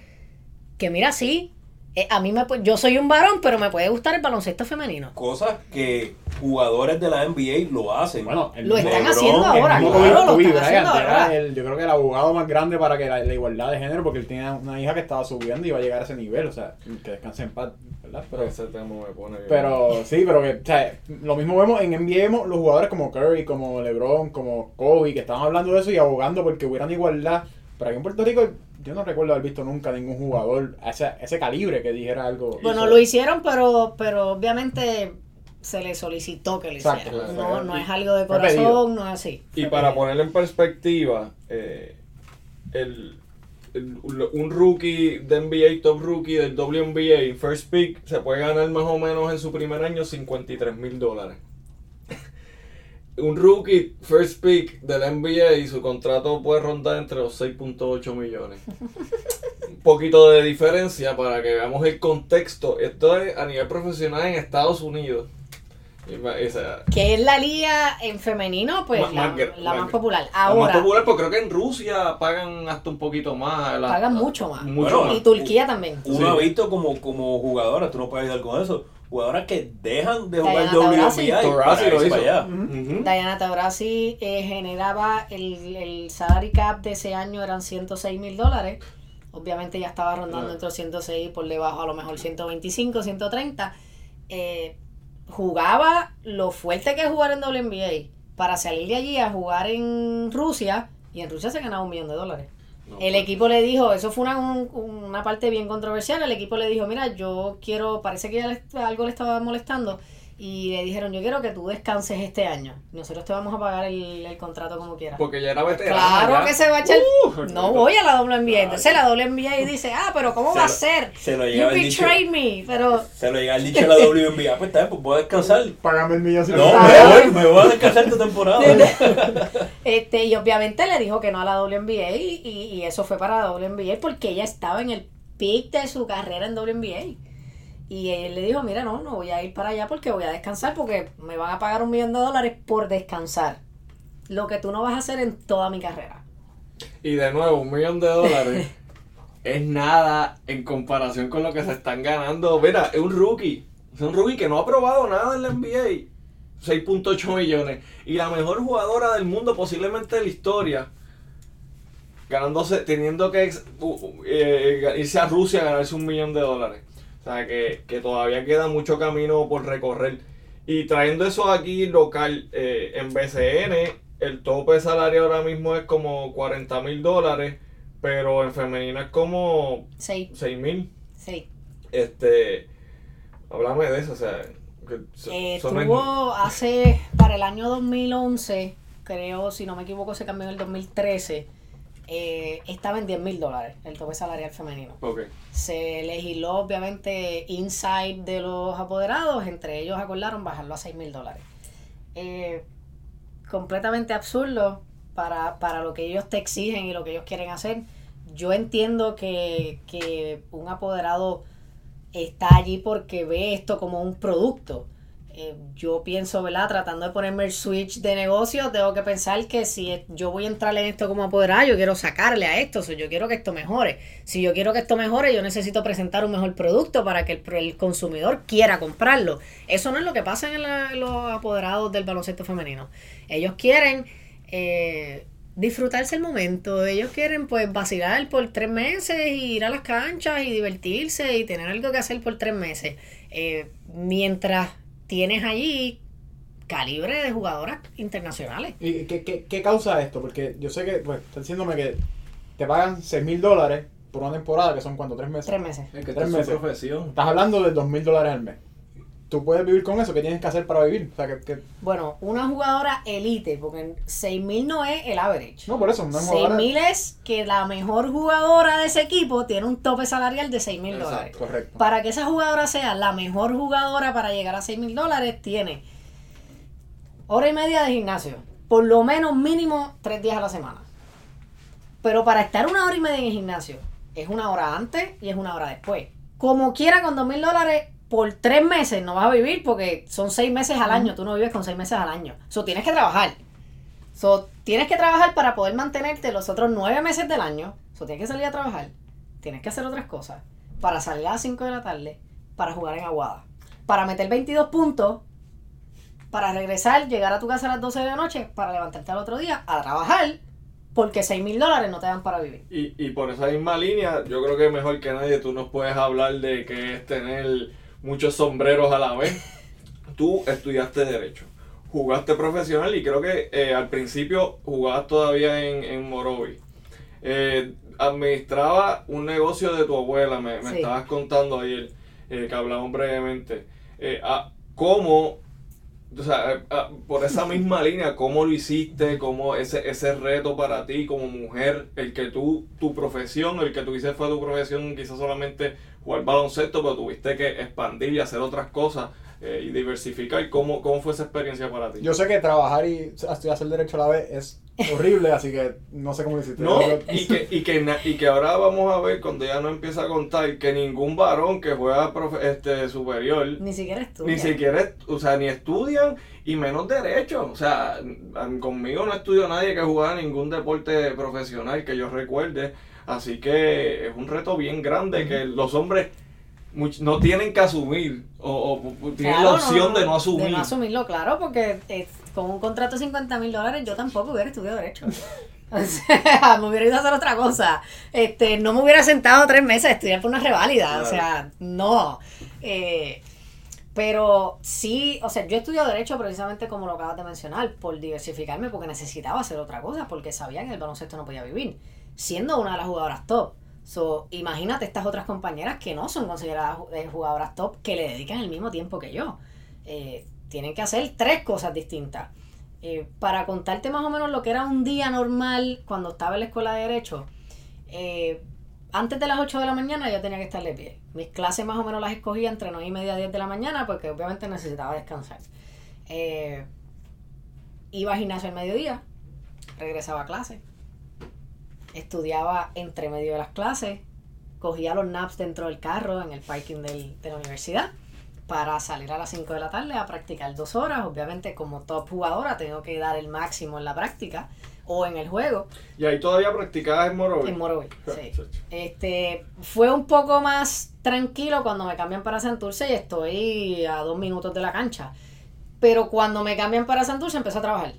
que mira, sí, eh, a mí me yo soy un varón, pero me puede gustar el baloncesto femenino. Cosas que jugadores de la NBA lo hacen. Bueno, el Lo están LeBron, haciendo ahora, mismo Kobe- claro, lo Kobe están Bryant haciendo era ahora. el- yo creo que el abogado más grande para que la, la igualdad de género, porque él tenía una hija que estaba subiendo y iba a llegar a ese nivel, o sea, que descanse en paz, ¿verdad? Pero, Ese tema me pone bien. pero sí, pero que, o sea, lo mismo vemos en NBA, vemos los jugadores como Curry, como LeBron, como Kobe, que estaban hablando de eso y abogando porque hubieran igualdad. Pero aquí en Puerto Rico, yo no recuerdo haber visto nunca ningún jugador a ese, ese calibre que dijera algo. Bueno, lo hicieron, pero, pero obviamente se le solicitó que lo Exacto, hiciera. claro. No, no es algo de corazón, no es así. Y Fue para pedido. ponerlo en perspectiva, eh, el, el- un rookie de NBA, top rookie del WNBA, first pick, se puede ganar más o menos en su primer año 53 mil dólares. Un rookie, first pick del NBA y su contrato puede rondar entre los 6.8 millones. un poquito de diferencia para que veamos el contexto. Esto es a nivel profesional en Estados Unidos. Que es la liga en femenino, pues Más- la, más gr- la más más gr- popular. La más Ahora, popular, porque creo que en Rusia pagan hasta un poquito más. la- Pagan mucho más. Mucho Bueno, más. y Turquía también. Uno ha visto como, como jugadoras, tú no puedes ayudar con eso, jugadoras que dejan de jugar Diana Taurasi. WNBA Taurasi lo hizo. allá. Ujú. Diana Taurasi eh, generaba el, el salary cap de ese año eran 106 mil dólares. Obviamente ya estaba rondando entre los 106 y por debajo a lo mejor 125, 130. Eh, jugaba lo fuerte que es jugar en WNBA para salir de allí a jugar en Rusia y en Rusia se ganaba un millón de dólares. No, El equipo le dijo, eso fue una, un- una parte bien controversial, el equipo le dijo, mira, yo quiero, parece que algo le estaba molestando y le dijeron, yo quiero que tú descanses este año, nosotros te vamos a pagar el, el contrato como quieras. Porque ya era veterana. Claro ya. que se va a echar... Uh, no voy a la WNBA, entonces la WNBA dice, ah, pero ¿cómo Se va a lo- ser? Se lo You llega el dicho. betrayed me, pero... Se lo llega el dicho a la WNBA. Pues está bien, pues puedo descansar. Págame el millón si No, me voy, me voy a descansar esta temporada. Este, y obviamente le dijo que no a la WNBA y, y, y eso fue para la WNBA porque ella estaba en el peak de su carrera en WNBA. Y él le dijo, mira, no, no voy a ir para allá porque voy a descansar porque me van a pagar un millón de dólares por descansar. Lo que tú no vas a hacer en toda mi carrera. Y de nuevo, un millón de dólares es nada en comparación con lo que se están ganando. Mira, es un rookie. Es un rookie que no ha probado nada en la NBA. 6.8 millones. Y la mejor jugadora del mundo, posiblemente de la historia. Ganándose, teniendo que u- eh, irse a Rusia a ganarse un millón de dólares. O sea, que, que todavía queda mucho camino por recorrer. Y trayendo eso aquí local, eh, en BCN, el tope salarial ahora mismo es como 40 mil dólares, pero en femenino es como Sí, 6 mil. sí. Este, háblame de eso, o sea, que Eh, tuvo hace, para el año 2011, creo, si no me equivoco, se cambió en el 2013, eh, estaba en 10 mil dólares el tope salarial femenino. Se legisló, obviamente, inside de los apoderados, entre ellos acordaron bajarlo a 6 mil dólares. Eh, completamente absurdo para, para lo que ellos te exigen y lo que ellos quieren hacer. Yo entiendo que, que un apoderado está allí porque ve esto como un producto. Eh, yo pienso, ¿verdad? Tratando de ponerme el switch de negocio, tengo que pensar que si yo voy a entrar en esto como apoderado, yo quiero sacarle a esto, o yo quiero que esto mejore. Si yo quiero que esto mejore, yo necesito presentar un mejor producto para que el, consumidor quiera comprarlo. Eso no es lo que pasa en los apoderados del baloncesto femenino. Ellos quieren eh, disfrutarse el momento, ellos quieren pues vacilar por tres meses y ir a las canchas y divertirse y tener algo que hacer por tres meses. Eh, mientras tienes allí calibre de jugadoras internacionales. ¿Y qué, qué, qué causa esto? Porque yo sé que, pues, estás diciéndome que te pagan 6 mil dólares por una temporada, que son cuánto, tres meses. Tres meses. Es que Tres meses. profesión. Estás hablando de 2 mil dólares al mes. ¿Tú puedes vivir con eso? ¿Qué tienes que hacer para vivir? O sea, que, que- Bueno, una jugadora elite, porque 6.000 no es el average. No, por eso, una jugadora... 6.000 es que la mejor jugadora de ese equipo tiene un tope salarial de 6.000 Exacto. dólares. Correcto. Para que esa jugadora sea la mejor jugadora para llegar a 6 mil dólares, tiene hora y media de gimnasio. Por lo menos mínimo tres días a la semana. Pero para estar una hora y media en el gimnasio, es una hora antes y es una hora después. Como quiera, con 2 mil dólares, por tres meses no vas a vivir porque son seis meses al año, tú no vives con seis meses al año. So, tienes que trabajar. So, tienes que trabajar para poder mantenerte los otros nueve meses del año. So, tienes que salir a trabajar. Tienes que hacer otras cosas. Para salir a las 5 de la tarde, para jugar en Aguada. Para meter 22 puntos, para regresar, llegar a tu casa a las 12 de la noche, para levantarte al otro día a trabajar, porque 6 mil dólares no te dan para vivir. Y, y por esa misma línea, yo creo que mejor que nadie tú nos puedes hablar de que es tener muchos sombreros a la vez. Tú estudiaste Derecho, jugaste profesional y creo que eh, al principio jugabas todavía en, en Morovi. Eh, administraba un negocio de tu abuela, me, me Sí. estabas contando ayer, eh, que hablamos brevemente. Eh, ah, ¿Cómo o sea, ah, por esa misma línea, ¿cómo lo hiciste? ¿Cómo ese, ese reto para ti como mujer? El que tú, tu profesión, el que tú hiciste fue tu profesión, quizás solamente jugar baloncesto, pero tuviste que expandir y hacer otras cosas eh, y diversificar. ¿Cómo, ¿Cómo fue esa experiencia para ti? Yo sé que trabajar y estudiar hacer derecho a la vez es horrible, así que no sé cómo lo hiciste. No, y que, y, que, y que ahora vamos a ver cuando ya no empieza a contar que ningún varón que juega profe- este superior Ni siquiera estudia. Ni siquiera, o sea, ni estudian y menos derecho. O sea, conmigo no estudió nadie que jugara ningún deporte profesional que yo recuerde. Así que es un reto bien grande que los hombres no tienen que asumir o, o- tienen Claro, la opción de no asumir. De no asumirlo, claro, porque con un contrato de 50 mil dólares yo tampoco hubiera estudiado Derecho. O sea, me hubiera ido a hacer otra cosa. Este, no me hubiera sentado tres meses a estudiar por una reválida. Claro. O sea, no. Eh, pero sí, o sea, yo estudié Derecho precisamente como lo acabas de mencionar, por diversificarme, porque necesitaba hacer otra cosa, porque sabía que el baloncesto no podía vivir, siendo una de las jugadoras top. So, imagínate estas otras compañeras que no son consideradas eh, jugadoras top, que le dedican el mismo tiempo que yo. Eh, tienen que hacer tres cosas distintas. Eh, para contarte más o menos lo que era un día normal cuando estaba en la escuela de Derecho, antes de las 8 de la mañana yo tenía que estar de pie. Mis clases más o menos las escogía entre 9 y media a 10 de la mañana porque obviamente necesitaba descansar. Iba al gimnasio al mediodía, regresaba a clase, estudiaba entre medio de las clases, cogía los naps dentro del carro en el parking del- de la universidad para salir a las 5 de la tarde a practicar dos horas. Obviamente como top jugadora tengo que dar el máximo en la práctica o en el juego. Y ahí todavía practicabas en Morovi. En sí. Este, fue un poco más tranquilo cuando me cambian para Santurce y estoy a dos minutos de la cancha. Pero cuando me cambian para Santurce empecé a trabajar.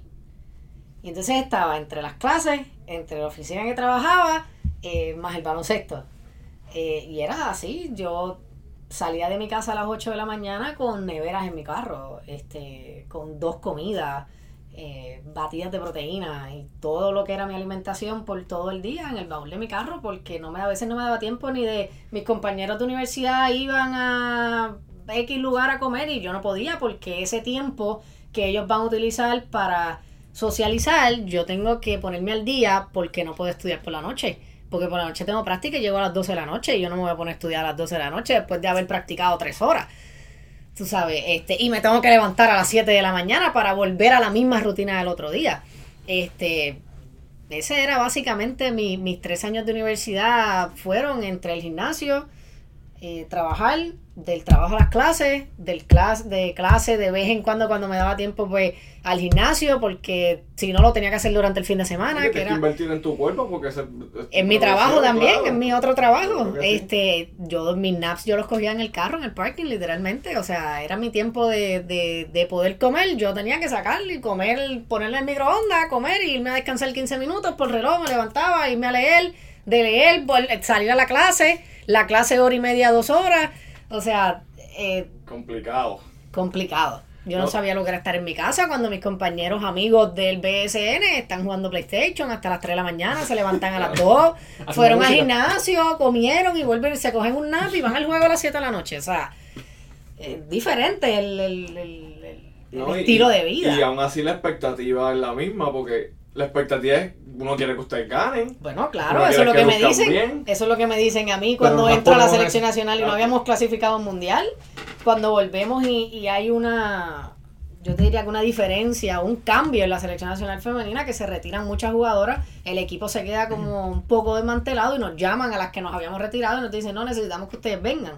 Y entonces estaba entre las clases, entre la oficina que trabajaba, eh, más el baloncesto. Eh, y era así, yo salía de mi casa a las 8 de la mañana con neveras en mi carro, este, con dos comidas, eh, batidas de proteína y todo lo que era mi alimentación por todo el día en el baúl de mi carro, porque no me, a veces no me daba tiempo ni de mis compañeros de universidad iban a X lugar a comer y yo no podía porque ese tiempo que ellos van a utilizar para socializar, yo tengo que ponerme al día porque no puedo estudiar por la noche. Porque por la noche tengo práctica y llego a las 12 de la noche y yo no me voy a poner a estudiar a las 12 de la noche después de haber practicado tres horas. Tú sabes, este, y me tengo que levantar a las 7 de la mañana para volver a la misma rutina del otro día. Este, ese era básicamente mi- mis tres años de universidad fueron entre el gimnasio, eh, trabajar, del trabajo a las clases, del clase, de clase de vez en cuando cuando me daba tiempo pues al gimnasio, porque si no lo tenía que hacer durante el fin de semana, que que era invertir en tu cuerpo porque es en mi trabajo también, claro. en mi otro trabajo. Sí. Este, yo mis naps yo los cogía en el carro, en el parking, literalmente. O sea, era mi tiempo de, de, de poder comer. Yo tenía que sacarlo y comer, ponerle el microondas, comer y irme a descansar 15 minutos por reloj, me levantaba, irme a leer, de leer, salir a la clase, la clase hora y media, dos horas. O sea, eh, Complicado. complicado. Yo no. No. sabía lo que era estar en mi casa cuando mis compañeros amigos del BSN están jugando PlayStation hasta las 3 de la mañana, se levantan a las 2, fueron al gimnasio, comieron y vuelven y se cogen un nap y van al juego a las 7 de la noche. O sea, es diferente el, el- el- estilo de vida. Y aún así la expectativa es la misma porque la expectativa es uno quiere que ustedes ganen. Bueno, claro, Uno eso es lo que que me dicen. bien. Eso es lo que me dicen a mí cuando entro a la selección nacional y no habíamos clasificado mundial. Cuando volvemos y, y hay una, yo te diría que una diferencia, un cambio en la selección nacional femenina, que se retiran muchas jugadoras, el equipo se queda como un poco desmantelado y nos llaman a las que nos habíamos retirado y nos dicen, no, necesitamos que ustedes vengan.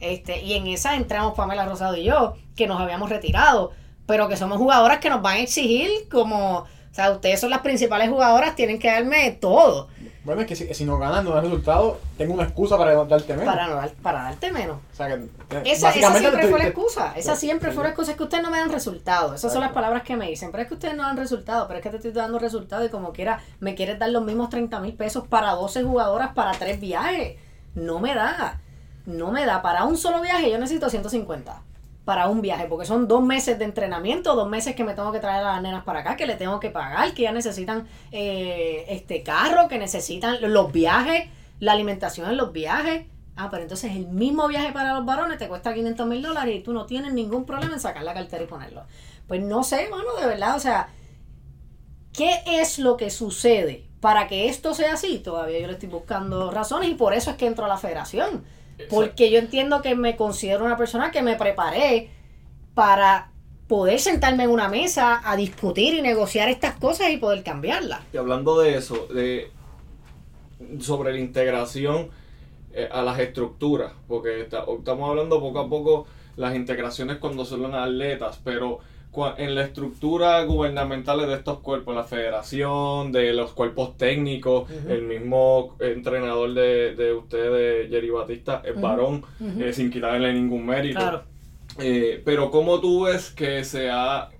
Este, y en esa entramos Pamela Rosado y yo, que nos habíamos retirado, pero que somos jugadoras que nos van a exigir como, o sea, ustedes son las principales jugadoras, tienen que darme todo. Bueno, es que si, si no ganas, no das resultado, tengo una excusa para darte menos. Para, no dar- para darte menos. O sea, que, Esa, siempre te- fue la te- excusa. Esa te- siempre fue la excusa. Es que ustedes no me dan resultados. Esas son las palabras que me dicen. Pero es que ustedes no dan resultados. Pero es que te estoy dando resultados y como quiera me quieres dar los mismos 30 mil pesos para 12 jugadoras para tres viajes. No me da. No me da. Para un solo viaje yo necesito 150. Para un viaje. Porque son dos meses de entrenamiento, dos meses que me tengo que traer a las nenas para acá, que le tengo que pagar, que ya necesitan eh, este carro, que necesitan los viajes, la alimentación en los viajes. Ah, pero entonces el mismo viaje para los varones te cuesta 500 mil dólares y tú no tienes ningún problema en sacar la cartera y ponerlo. Pues no sé, mano, de verdad, o sea, ¿qué es lo que sucede para que esto sea así? Todavía yo le estoy buscando razones y por eso es que entro a la federación. Porque yo entiendo que me considero una persona que me preparé para poder sentarme en una mesa a discutir y negociar estas cosas y poder cambiarlas. Y hablando de eso, de sobre la integración eh, a las estructuras, porque está- estamos hablando poco a poco las integraciones cuando son los atletas, pero en la estructura gubernamental de estos cuerpos, la federación, de los cuerpos técnicos, el mismo entrenador de, de ustedes, Jerry Batista, es varón, Ujú. eh, sin quitarle ningún mérito. Claro. Eh, pero ¿cómo tú ves que se ha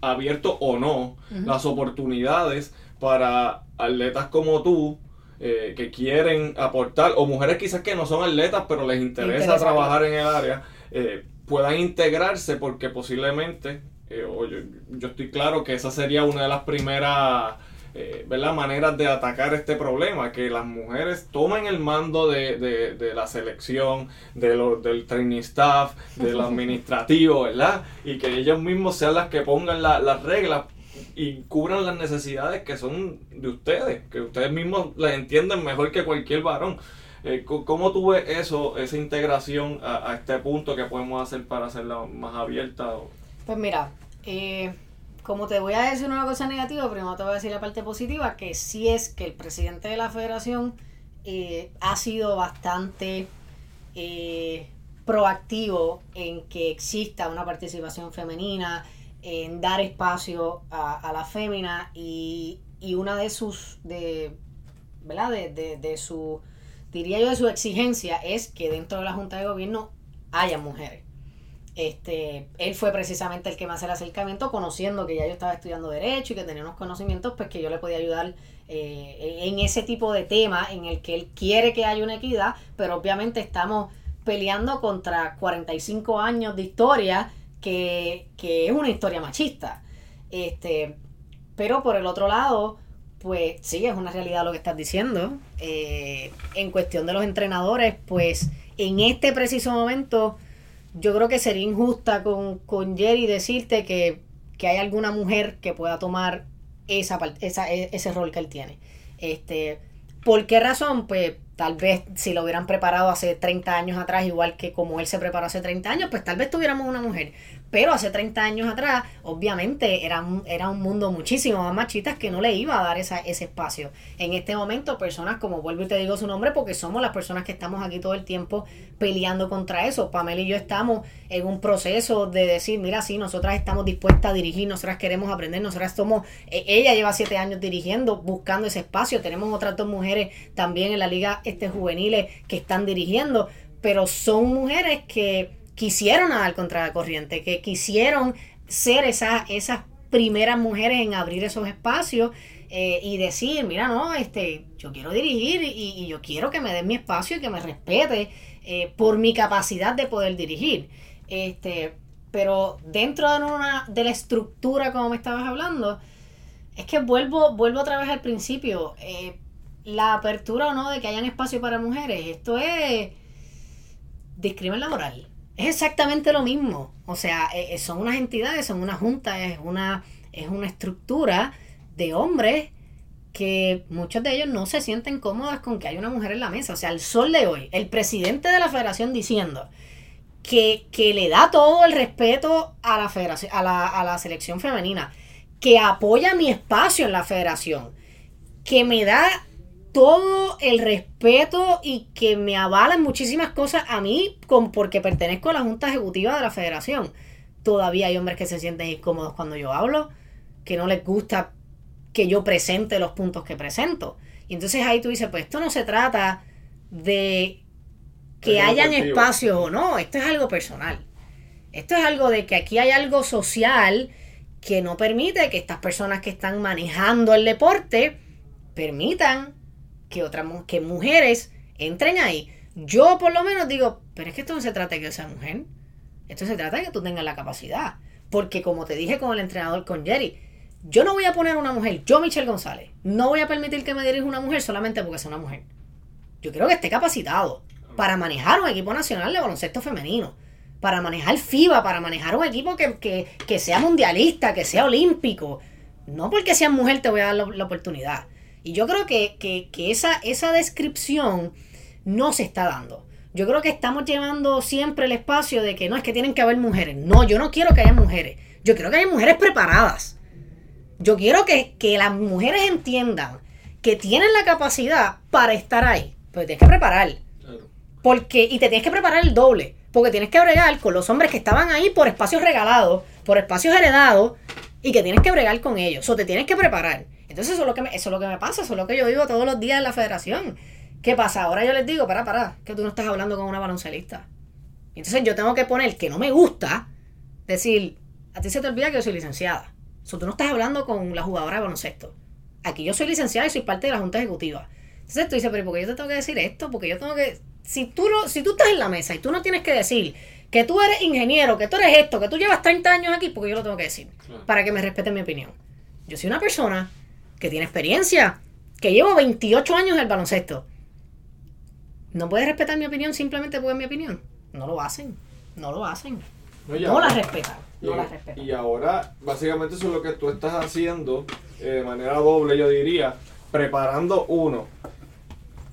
abierto o no las oportunidades para atletas como tú eh, que quieren aportar, o mujeres quizás que no son atletas, pero les interesa, interesa, trabajar en el área, eh, puedan integrarse porque posiblemente, eh, o yo, yo estoy claro que esa sería una de las primeras... eh, ¿verdad? maneras de atacar este problema, que las mujeres tomen el mando de, de- de la selección, de lo- del training staff, de lo administrativo, ¿verdad? Y que ellos mismos sean las que pongan la- las reglas y cubran las necesidades que son de ustedes, que ustedes mismos las entienden mejor que cualquier varón. Eh, ¿Cómo tú ves eso, esa integración a, este punto que podemos hacer para hacerla más abierta? Pues mira, eh, como te voy a decir una cosa negativa, primero te voy a decir la parte positiva, que sí es que el presidente de la federación eh, ha sido bastante eh, proactivo en que exista una participación femenina, en dar espacio a, la fémina y, y una de sus, de, ¿verdad? De, de, de su, diría yo, de su exigencia es que dentro de la Junta de Gobierno haya mujeres. Este, él fue precisamente el que me hace el acercamiento, conociendo que ya yo estaba estudiando Derecho y que tenía unos conocimientos, pues que yo le podía ayudar eh, en ese tipo de tema en el que él quiere que haya una equidad, pero obviamente estamos peleando contra 45 años de historia, que, que es una historia machista. Este, pero por el otro lado, pues sí, es una realidad lo que estás diciendo. Eh, en cuestión de los entrenadores, pues en este preciso momento yo creo que sería injusta con, con Jerry decirte que, que hay alguna mujer que pueda tomar esa, esa, e- ese rol que él tiene. Este, ¿Por qué razón? Pues tal vez si lo hubieran preparado hace 30 años atrás, igual que como él se preparó hace 30 años, pues tal vez tuviéramos una mujer. Pero hace 30 años atrás, obviamente, era un, era un mundo muchísimo más machista que no le iba a dar esa, ese espacio. En este momento, personas como vuelvo y te digo su nombre, porque somos las personas que estamos aquí todo el tiempo peleando contra eso. Pamela y yo estamos en un proceso de decir, mira, sí, nosotras estamos dispuestas a dirigir, nosotras queremos aprender, nosotras somos, eh, ella lleva siete años dirigiendo, buscando ese espacio. Tenemos otras dos mujeres también en la liga este juveniles que están dirigiendo, pero son mujeres que quisieron nadar contra la corriente, que quisieron ser esas, esas primeras mujeres en abrir esos espacios eh, y decir, mira, no, este, yo quiero dirigir y, y yo quiero que me den mi espacio y que me respete eh, por mi capacidad de poder dirigir. Este, pero dentro de, una, de la estructura como me estabas hablando, es que vuelvo, vuelvo otra vez al principio. eh, la apertura o no de que hayan espacio para mujeres, esto es discrimen laboral. Es exactamente lo mismo. O sea, eh, eh, son unas entidades, son una junta, es una, es una estructura de hombres que muchos de ellos no se sienten cómodas con que hay una mujer en la mesa. O sea, el sol de hoy, el presidente de la federación diciendo que, que le da todo el respeto a la federación, a la, a la selección femenina, que apoya mi espacio en la federación, que me da todo el respeto y que me avalan muchísimas cosas a mí con, porque pertenezco a la Junta Ejecutiva de la Federación. Todavía hay hombres que se sienten incómodos cuando yo hablo, que no les gusta que yo presente los puntos que presento. Y entonces ahí tú dices, pues esto no se trata de que Es hayan deportivo. espacios o no, esto es algo personal. Esto es algo de que aquí hay algo social que no permite que estas personas que están manejando el deporte permitan que otras que mujeres entren ahí. Yo por lo menos digo, pero es que esto no se trata de que yo sea mujer. Esto se trata de que tú tengas la capacidad. Porque como te dije con el entrenador, con Jerry, yo no voy a poner una mujer, yo Michelle González, no voy a permitir que me dirija una mujer solamente porque sea una mujer. Yo quiero que esté capacitado para manejar un equipo nacional de baloncesto femenino, para manejar FIBA, para manejar un equipo que, que- que sea mundialista, que sea olímpico. No porque seas mujer te voy a dar la oportunidad. Y yo creo que, que- que esa, esa descripción no se está dando. Yo creo que estamos llevando siempre el espacio de que no es que tienen que haber mujeres. No, yo no quiero que haya mujeres. Yo quiero que haya mujeres preparadas. Yo quiero que, que las mujeres entiendan que tienen la capacidad para estar ahí. Pero tienes que preparar. Porque, y te tienes que preparar el doble. Porque tienes que bregar con los hombres que estaban ahí por espacios regalados, por espacios heredados, y que tienes que bregar con ellos. O te tienes que preparar. Entonces eso es lo que me, eso es lo que me pasa, eso es lo que yo vivo todos los días en la federación. ¿Qué pasa? Ahora yo les digo, para, para, que tú no estás hablando con una baloncelista. Entonces yo tengo que poner que no me gusta, decir, a ti se te olvida que yo soy licenciada. So, tú no estás hablando con la jugadora de baloncesto. Aquí yo soy licenciada y soy parte de la Junta Ejecutiva. Entonces tú dices, pero ¿por qué yo te tengo que decir esto? Porque yo tengo que... Si tú, no, si tú estás en la mesa y tú no tienes que decir que tú eres ingeniero, que tú eres esto, que tú llevas 30 años aquí, porque yo lo tengo que decir, para que me respeten mi opinión. Yo soy una persona que tiene experiencia, que llevo 28 años en el baloncesto. ¿No puedes respetar mi opinión simplemente porque es mi opinión? No lo hacen, no lo hacen. No, No la respetan, no y, la respetan. y ahora, básicamente, eso es lo que tú estás haciendo eh, de manera doble, yo diría, preparando uno,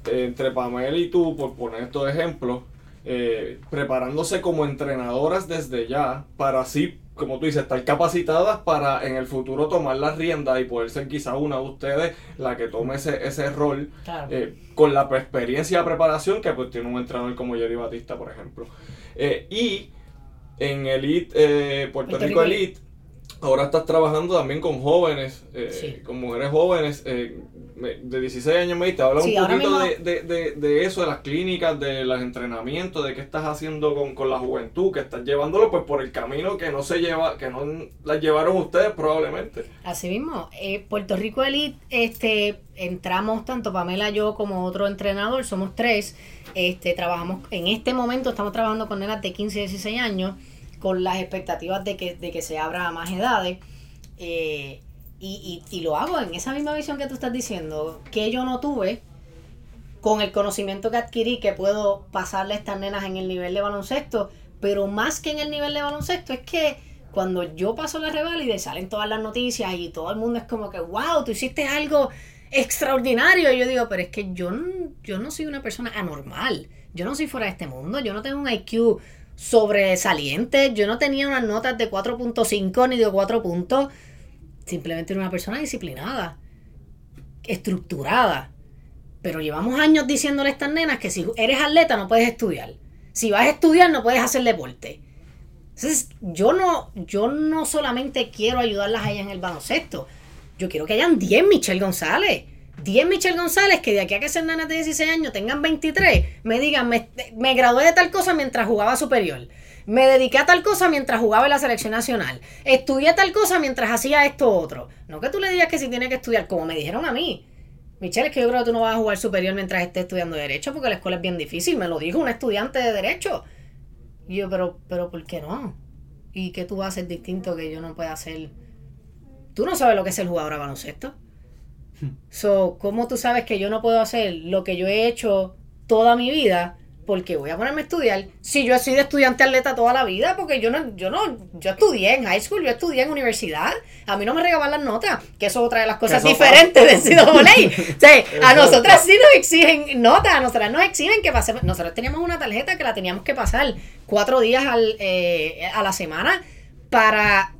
eh, entre Pamela y tú, por poner estos ejemplos, eh, preparándose como entrenadoras desde ya, para así, como tú dices, estar capacitadas para en el futuro tomar las riendas y poder ser quizá una de ustedes la que tome ese, ese rol Claro. eh, con la experiencia y preparación que pues tiene un entrenador como Jerry Batista, por ejemplo. Eh, y en Elite, eh, Puerto, Puerto Rico Rico Elite, ahora estás trabajando también con jóvenes, eh, Sí. con mujeres jóvenes eh, de 16 años, me diste. Habla Sí, un poquito mismo- de, de, de, de eso, de las clínicas, de los entrenamientos, de qué estás haciendo con, con la juventud, que estás llevándolo pues por el camino que no se lleva, que no las llevaron ustedes probablemente. Así mismo, eh, Puerto Rico Elite, este, entramos tanto Pamela, yo como otro entrenador, somos tres, este, trabajamos, en este momento estamos trabajando con nenas de 15 y 16 años, con las expectativas de que, de que se abra a más edades, eh, y, y, y lo hago en esa misma visión que tú estás diciendo, que yo no tuve, con el conocimiento que adquirí, que puedo pasarle a estas nenas en el nivel de baloncesto, pero más que en el nivel de baloncesto, es que cuando yo paso la reválida salen todas las noticias y todo el mundo es como que, wow, tú hiciste algo extraordinario. Y yo digo, pero es que yo, no- yo no soy una persona anormal. Yo no soy fuera de este mundo. Yo no tengo un IQ sobresaliente. Yo no tenía unas notas de 4.5 ni de 4 puntos. Simplemente era una persona disciplinada, estructurada. Pero llevamos años diciéndole a estas nenas que si eres atleta no puedes estudiar. Si vas a estudiar no puedes hacer deporte. Entonces, yo no, yo no solamente quiero ayudarlas a ellas en el baloncesto. Yo quiero que hayan 10 Michelle González. 10 Michelle González que de aquí a que sean nenas de 16 años tengan 23, me digan, me, me gradué de tal cosa mientras jugaba superior. Me dediqué a tal cosa mientras jugaba en la selección nacional. Estudié tal cosa mientras hacía esto otro. No que tú le digas que si tiene que estudiar, como me dijeron a mí. Michelle, es que yo creo que tú no vas a jugar superior mientras estés estudiando Derecho porque la escuela es bien difícil. Me lo dijo un estudiante de Derecho. Y yo, pero, pero, ¿por qué no? ¿Y qué tú vas a hacer distinto que yo no pueda hacer? Tú no sabes lo que es el jugador de baloncesto. So, ¿cómo tú sabes que yo no puedo hacer lo que yo he hecho toda mi vida? Porque voy a ponerme a estudiar. Si yo he sido estudiante atleta toda la vida, porque yo no, yo no, yo estudié en high school, yo estudié en universidad. A mí no me regaban las notas, que eso es otra de las cosas diferentes de. O sea, a nosotras sí nos exigen notas, a nosotras nos exigen que pasemos. Nosotros teníamos una tarjeta que la teníamos que pasar cuatro días al, eh, a la semana para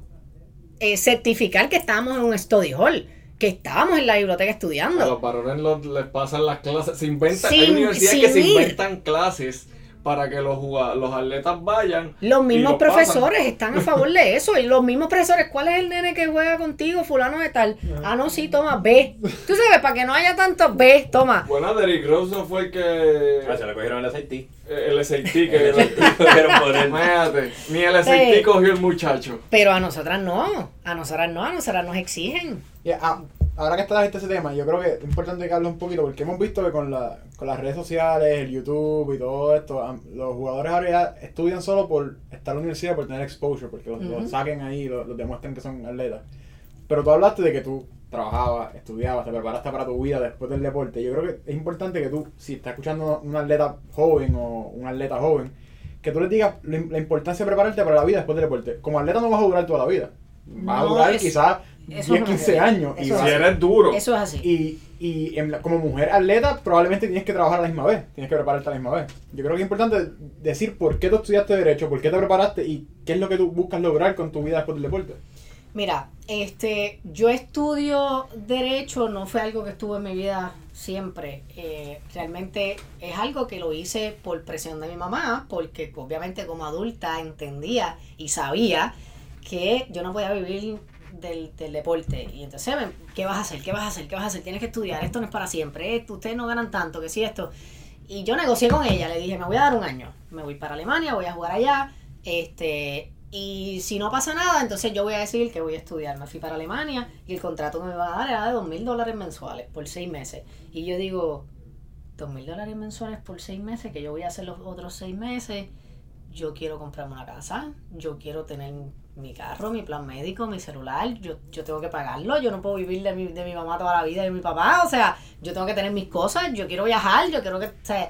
eh, certificar que estábamos en un study hall. Que estábamos en la biblioteca A estudiando. los varones los- les pasan las clases. Se inventan, Sin- hay universidades que se ir. inventan clases para que los, los atletas vayan. Los mismos lo pasan. profesores están a favor de eso. Y los mismos profesores, ¿cuál es el nene que juega contigo, fulano de tal? Ah, no, sí, toma, ve. Tú sabes, para que no haya tanto, ve, toma. Bueno, Derrick Rose no fue el que. Ah, se le cogieron el SAT. eh, El SAT que. Imagínate, ni el SAT Sí. cogió el muchacho. Pero a nosotras no. A nosotras no, a nosotras nos exigen. Ah, ahora que está ese tema, yo creo que es importante que hable un poquito, porque hemos visto que con, la, con las redes sociales, el YouTube y todo esto, los jugadores ahora ya estudian solo por estar en la universidad, por tener exposure, porque los, saquen ahí, los, los demuestren que son atletas. Pero tú hablaste de que tú trabajabas, estudiabas, te preparaste para tu vida después del deporte. Yo creo que es importante que tú, si estás escuchando un atleta joven o un atleta joven, que tú les digas la, la importancia de prepararte para la vida después del deporte. Como atleta no vas a durar toda la vida. Vas a durar es- quizás eso 10, no es 15 verdad. años. y Eso Si eres duro. Eso es así. y, y en la- como mujer atleta, probablemente tienes que trabajar a la misma vez, tienes que prepararte a la misma vez. Yo creo que es importante decir por qué tú estudiaste Derecho, por qué te preparaste y qué es lo que tú buscas lograr con tu vida después del deporte. Mira, este, yo estudio derecho, no fue algo que estuvo en mi vida siempre. Eh, realmente es algo que lo hice por presión de mi mamá, porque obviamente como adulta entendía y sabía que yo no podía vivir del, del deporte. Y entonces, ¿qué vas a hacer? ¿Qué vas a hacer? ¿Qué vas a hacer? Tienes que estudiar, esto no es para siempre, esto, ustedes no ganan tanto, que si esto. Y yo negocié con ella, le dije, me voy a dar un año, me voy para Alemania, voy a jugar allá, este, y si no pasa nada, entonces yo voy a decir que voy a estudiar. Me fui para Alemania y el contrato me va a dar era de dos mil dólares mensuales por seis meses. Y yo digo, dos mil dólares mensuales por seis meses, que yo voy a hacer los otros seis meses. Yo quiero comprarme una casa, yo quiero tener mi carro, mi plan médico, mi celular, yo, yo tengo que pagarlo, yo no puedo vivir de mi, de mi mamá toda la vida y de mi papá, o sea, yo tengo que tener mis cosas, yo quiero viajar, yo quiero que, o sea,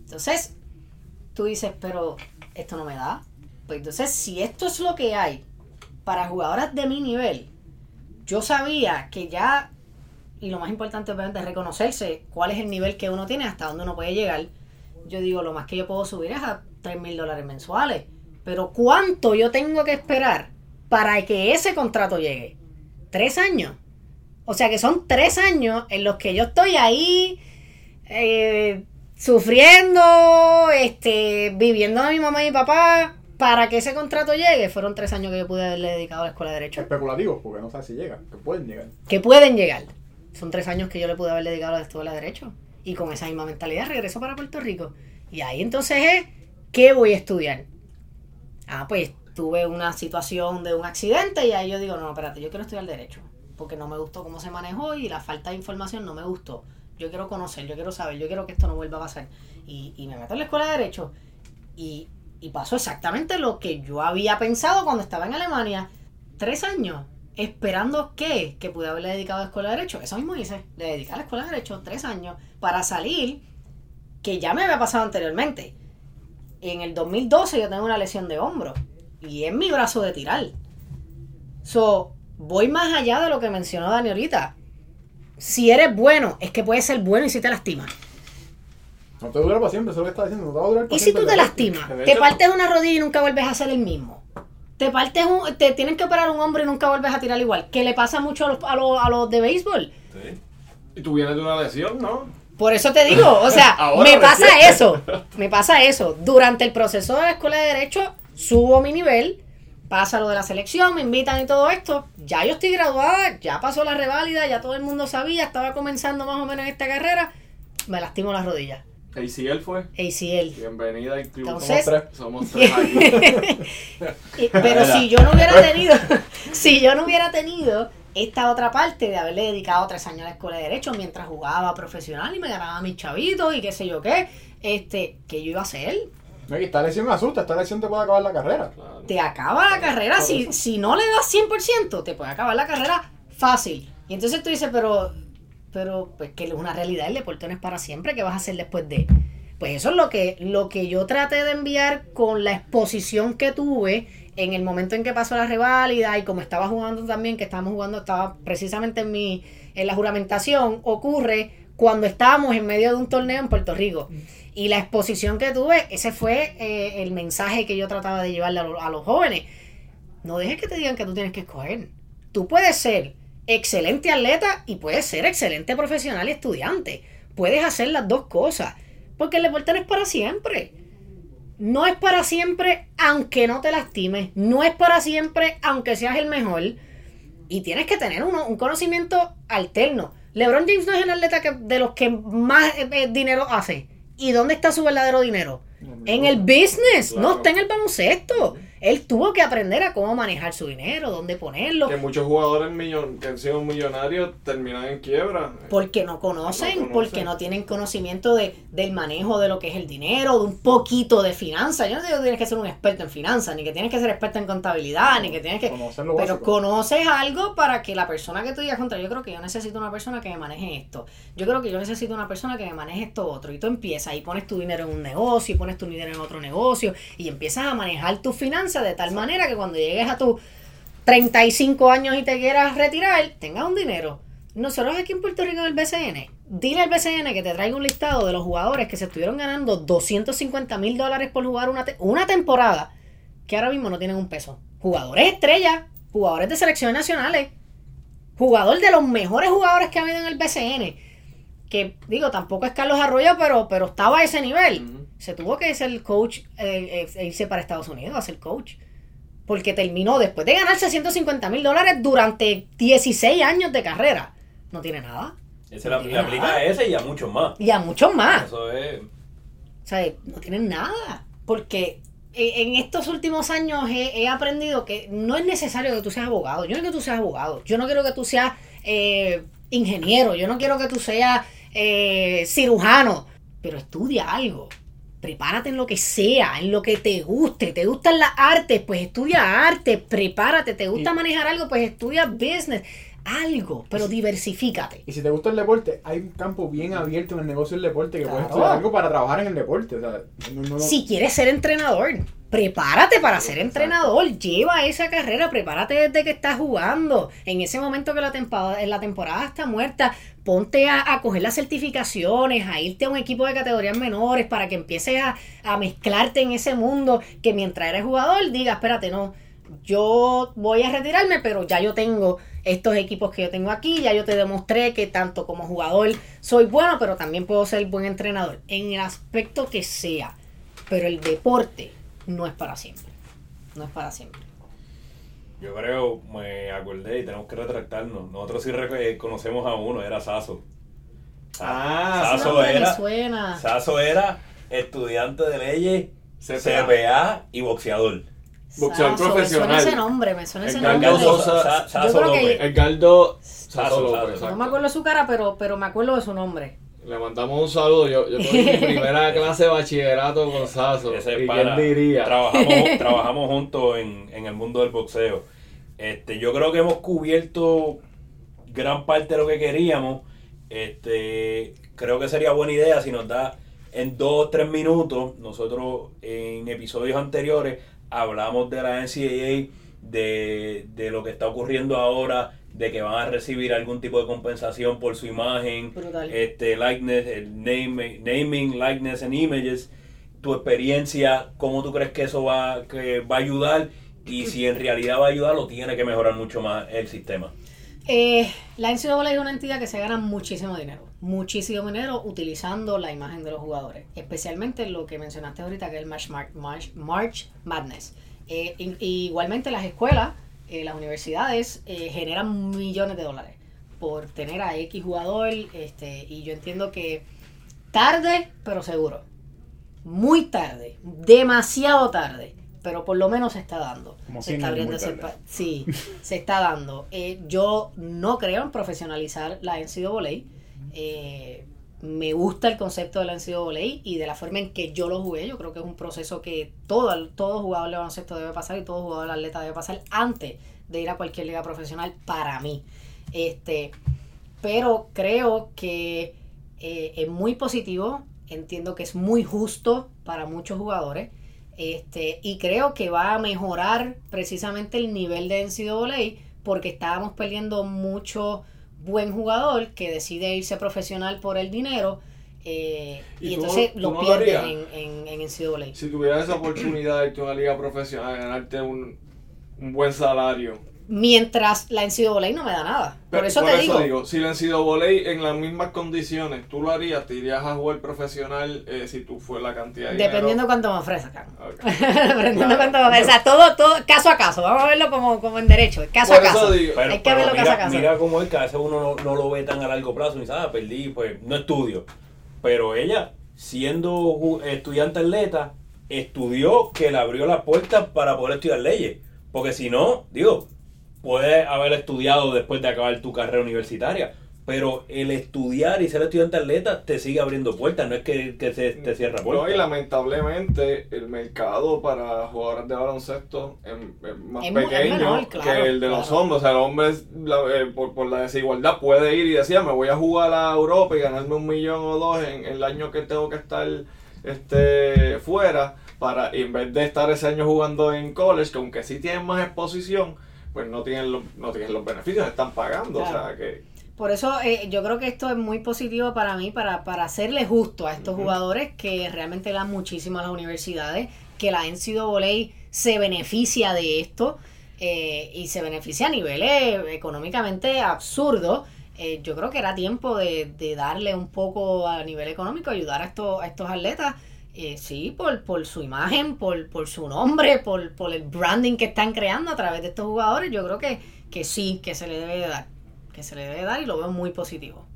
entonces, tú dices, pero esto no me da. Pues entonces, si esto es lo que hay para jugadoras de mi nivel, yo sabía que ya, y lo más importante obviamente es reconocerse cuál es el nivel que uno tiene, hasta dónde uno puede llegar. Yo digo, lo más que yo puedo subir es a 3 mil dólares mensuales. Pero ¿cuánto yo tengo que esperar para que ese contrato llegue? ¿Tres años? O sea que son tres años en los que yo estoy ahí eh, sufriendo, este, viviendo de mi mamá y mi papá para que ese contrato llegue. Fueron tres años que yo pude haberle dedicado a la escuela de Derecho. Especulativos, porque no sabes si llega, que pueden llegar. Que pueden llegar. Son tres años que yo le pude haber dedicado a la escuela de Derecho. Y con esa misma mentalidad regreso para Puerto Rico. Y ahí entonces es, ¿qué voy a estudiar? Ah, pues tuve una situación de un accidente y ahí yo digo, no, espérate, yo quiero estudiar Derecho. Porque no me gustó cómo se manejó y la falta de información no me gustó. Yo quiero conocer, yo quiero saber, yo quiero que esto no vuelva a pasar. Y, me meto en la escuela de Derecho y, y pasó exactamente lo que yo había pensado cuando estaba en Alemania. Tres años esperando que, que pude haberle dedicado a la escuela de Derecho. Eso mismo hice, le dediqué a la escuela de Derecho tres años para salir, que ya me había pasado anteriormente. En el 2012 yo tengo una lesión de hombro y es mi brazo de tirar. So, voy más allá de lo que mencionó Dani ahorita. Si eres bueno, es que puedes ser bueno y si te lastimas. No te dura para siempre, eso es lo que estás diciendo, no te va a durar para ¿Y si tú te lastimas? Te hecho- partes una rodilla y nunca vuelves a ser el mismo. Te partes un, te tienen que operar un hombro y nunca vuelves a tirar igual. Que le pasa mucho a los, a los, a los de béisbol. Sí. Y tú vienes de una lesión, ¿no? Por eso te digo, o sea, Ahora me pasa eso. Me pasa eso. Durante el proceso de la escuela de Derecho, subo mi nivel, pasa lo de la selección, me invitan y todo esto. Ya yo estoy graduada, ya pasó la reválida, ya todo el mundo sabía, estaba comenzando más o menos esta carrera. Me lastimo las rodillas. ACL fue. ACL. Bienvenida al club. Entonces- Somos tres. Somos tres aquí. Pero si yo no hubiera tenido, si yo no hubiera tenido esta otra parte de haberle dedicado tres años a la escuela de derecho mientras jugaba profesional y me ganaba mis chavitos y qué sé yo qué, este, ¿qué yo iba a hacer? No, y esta lesión me asusta, esta lesión te puede acabar la carrera. Claro. Te acaba la carrera, si, si no le das 100%, te puede acabar la carrera fácil. Y entonces tú dices, pero, pero, pues que es una realidad, el deporte no es para siempre, ¿qué vas a hacer después de? Pues eso es lo que, lo que yo traté de enviar con la exposición que tuve en el momento en que pasó la reválida y como estaba jugando también, que estábamos jugando, estaba precisamente en mi, en la juramentación, ocurre cuando estábamos en medio de un torneo en Puerto Rico. Y la exposición que tuve, ese fue eh, el mensaje que yo trataba de llevarle a, lo- a los jóvenes. No dejes que te digan que tú tienes que escoger. Tú puedes ser excelente atleta y puedes ser excelente profesional y estudiante. Puedes hacer las dos cosas. Porque el deporte no es para siempre. No es para siempre aunque no te lastimes. No es para siempre aunque seas el mejor. Y tienes que tener uno, un conocimiento alterno. LeBron James no es el atleta que, de los que más eh, eh, dinero hace. ¿Y dónde está su verdadero dinero? En el business, no está en el baloncesto. Él tuvo que aprender a cómo manejar su dinero, dónde ponerlo, Que muchos jugadores millon- que han sido millonarios terminan en quiebra. porque no conocen, No conocen. porque no tienen conocimiento de, del manejo de lo que es el dinero, de un poquito de finanzas. Yo no digo que tienes que ser un experto en finanzas, ni que tienes que ser experto en contabilidad, ni que tienes que... Pero básico. conoces algo para que la persona que tú digas contra, yo creo que yo necesito una persona que me maneje esto. Yo creo que yo necesito una persona que me maneje esto otro. Y tú empiezas y pones tu dinero en un negocio y pones tu dinero en otro negocio y empiezas a manejar tus finanzas de tal manera que cuando llegues a tus 35 años y te quieras retirar, tengas un dinero. Nosotros aquí en Puerto Rico en el BCN, dile al BCN que te traiga un listado de los jugadores que se estuvieron ganando 250 mil dólares por jugar una, una temporada que ahora mismo no tienen un peso. Jugadores estrellas, jugadores de selecciones nacionales, jugador de los mejores jugadores que ha habido en el BCN. Que digo, tampoco es Carlos Arroyo, pero, pero estaba a ese nivel. Se tuvo que ser coach, eh, eh, irse para Estados Unidos a ser coach. Porque terminó después de ganarse 150 mil dólares durante 16 años de carrera. No tiene nada. Ese No le, tiene le aplica nada. a ese y a muchos más. Y a muchos más. Eso es. O sea, no tienen nada. Porque en en estos últimos años he, he aprendido que no es necesario que tú seas abogado. Yo no quiero que tú seas abogado. Yo no quiero que tú seas eh, ingeniero. Yo no quiero que tú seas eh, cirujano. Pero estudia algo. Prepárate en lo que sea, en lo que te guste. ¿Te gustan las artes? Pues estudia arte. Prepárate. ¿Te gusta Y- manejar algo? Pues estudia business. Algo, pero diversifícate. Y si te gusta el deporte, hay un campo bien abierto en el negocio del deporte que puedes estudiar algo para trabajar en el deporte. O sea, no- no- no- Si quieres ser entrenador, prepárate para ser entrenador. Lleva esa carrera, prepárate desde que estás jugando. En ese momento que la temporada, la temporada está muerta, ponte a, a coger las certificaciones, a irte a un equipo de categorías menores para que empieces a, a mezclarte en ese mundo. Que mientras eres jugador, diga, espérate, no, yo voy a retirarme, pero ya yo tengo estos equipos que yo tengo aquí, ya yo te demostré que tanto como jugador soy bueno, pero también puedo ser buen entrenador, en el aspecto que sea. Pero el deporte no es para siempre. No es para siempre. Yo creo, me acordé y tenemos que retractarnos. Nosotros sí re- conocemos a uno, era Saso. Ah, Saso era, suena. Saso era estudiante de leyes, CPA. CPA y boxeador. boxeador profesional. Me suena ese nombre, me suena ese Edgardo nombre. Sosa. de- Sa- Saso Yo creo que- López. Edgardo. No me acuerdo su cara, pero, pero me acuerdo de su nombre. Le mandamos un saludo. Yo, yo tuve mi primera clase de bachillerato con Saso. Ese ¿Y pana, quién diría? Trabajamos, trabajamos juntos en, en el mundo del boxeo. Este, yo creo que hemos cubierto gran parte de lo que queríamos. Este, creo que sería buena idea si nos da en dos o tres minutos. Nosotros en episodios anteriores hablamos de la NCAA, de, de lo que está ocurriendo ahora, de que van a recibir algún tipo de compensación por su imagen Brutal. este likeness, el name, naming, likeness and images, tu experiencia, cómo tú crees que eso va, que va a ayudar y si en realidad va a ayudar o tiene que mejorar mucho más el sistema. Eh, la NCAA es una entidad que se gana muchísimo dinero, muchísimo dinero utilizando la imagen de los jugadores, especialmente lo que mencionaste ahorita que es el March, Mar- March- March Madness. Eh, igualmente las escuelas, eh, las universidades generan millones de dólares por tener a X jugador, este, y yo entiendo que tarde, pero seguro, muy tarde, demasiado tarde, pero por lo menos se está dando. Como se está abriendo ese Sí, se está dando. Eh, yo no creo en profesionalizar la NCAA. Eh, me gusta el concepto de la NCAA y de la forma en que yo lo jugué. Yo creo que es un proceso que todo, todo jugador de baloncesto debe pasar y todo jugador de atleta debe pasar antes de ir a cualquier liga profesional para mí. Este, pero creo que eh, es muy positivo. Entiendo que es muy justo para muchos jugadores. Este, y creo que va a mejorar precisamente el nivel de NCAA porque estábamos perdiendo mucho buen jugador que decide irse profesional por el dinero eh, ¿Y y, entonces lo no pierdes en, en, en NCAA. Si tuvieras esa oportunidad de irte a una liga profesional, ganarte un, un buen salario, mientras la NCAA no me da nada. Por eso te digo. Si la NCAA en las mismas condiciones, ¿tú lo harías? ¿Te irías a jugar profesional eh, si tú fue la cantidad de Dependiendo cuánto me ofrezcan. Dependiendo cuánto me ofrezcan. O sea, todo, todo, caso a caso. Vamos a verlo como, como en derecho, caso a caso. Hay que verlo caso a caso. Mira cómo es que a veces uno no, lo ve tan a largo plazo. Ni dice, ah, perdí, pues no estudio. Pero ella, siendo estudiante atleta, estudió que le abrió la puerta para poder estudiar leyes. Porque si no, digo, puedes haber estudiado después de acabar tu carrera universitaria, pero el estudiar y ser estudiante atleta te sigue abriendo puertas, no es que, se te cierra puertas. No, y lamentablemente el mercado para jugadores de baloncesto es, más pequeño que el de los hombres. O sea, el hombre eh, por, la desigualdad puede ir y decir, me voy a jugar a Europa y ganarme un millón o dos en, el año que tengo que estar este fuera para en vez de estar ese año jugando en college, que aunque sí tienen más exposición, pues no tienen, los, no tienen los beneficios, están pagando. O sea, que... Por eso eh, yo creo que esto es muy positivo para mí, para, para hacerle justo a estos jugadores que realmente dan muchísimo a las universidades, que la NCAA se beneficia de esto eh, y se beneficia a niveles económicamente absurdos. Eh, yo creo que era tiempo de, de, darle un poco a nivel económico, ayudar a estos, a estos atletas eh, sí, por, por su imagen, por, por su nombre, por, por el branding que están creando a través de estos jugadores, yo creo que, que sí, que se le debe dar, que se le debe dar y lo veo muy positivo.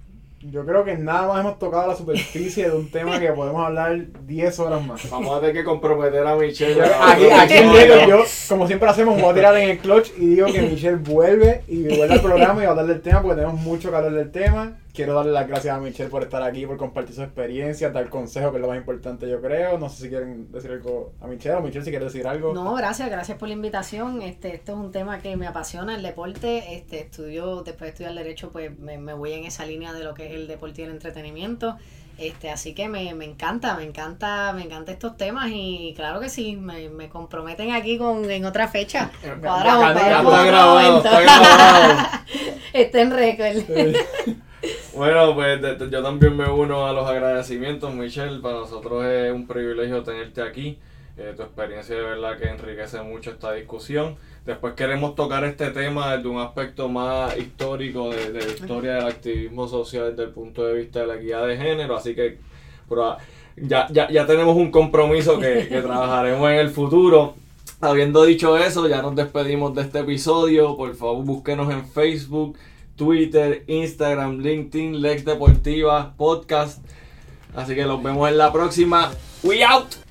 Yo creo que nada más hemos tocado la superficie de un tema que podemos hablar 10 horas más. Vamos a tener que comprometer a Michelle. Aquí, aquí en yo, como siempre hacemos, voy a tirar en el clutch y digo que Michelle vuelve y vuelve al programa y va a hablar del tema porque tenemos mucho que hablar del tema quiero darle las gracias a Michelle por estar aquí, por compartir su experiencia, dar consejo, que es lo más importante, yo creo. No sé si quieren decir algo a Michelle o Michelle si quiere decir algo. No, gracias, gracias por la invitación. Este, esto es un tema que me apasiona, el deporte. Este, estudio, después de estudiar Derecho, pues me, voy en esa línea de lo que es el deporte y el entretenimiento. Este, así que me, encanta, me encanta, me encanta estos temas y claro que sí, me, me comprometen aquí con en otra fecha. Cuadramos, está grabado, está grabado. está en récord. Bueno, pues yo también me uno a los agradecimientos, Michelle. Para nosotros es un privilegio tenerte aquí. Eh, tu experiencia de verdad que enriquece mucho esta discusión. Después queremos tocar este tema desde un aspecto más histórico de, la historia del activismo social desde el punto de vista de la equidad de género. Así que ya, ya, ya tenemos un compromiso que, que trabajaremos en el futuro. Habiendo dicho eso, ya nos despedimos de este episodio. Por favor, búsquenos en Facebook. Twitter, Instagram, LinkedIn, Lex Deportiva, Podcast. Así que los vemos en la próxima. We out.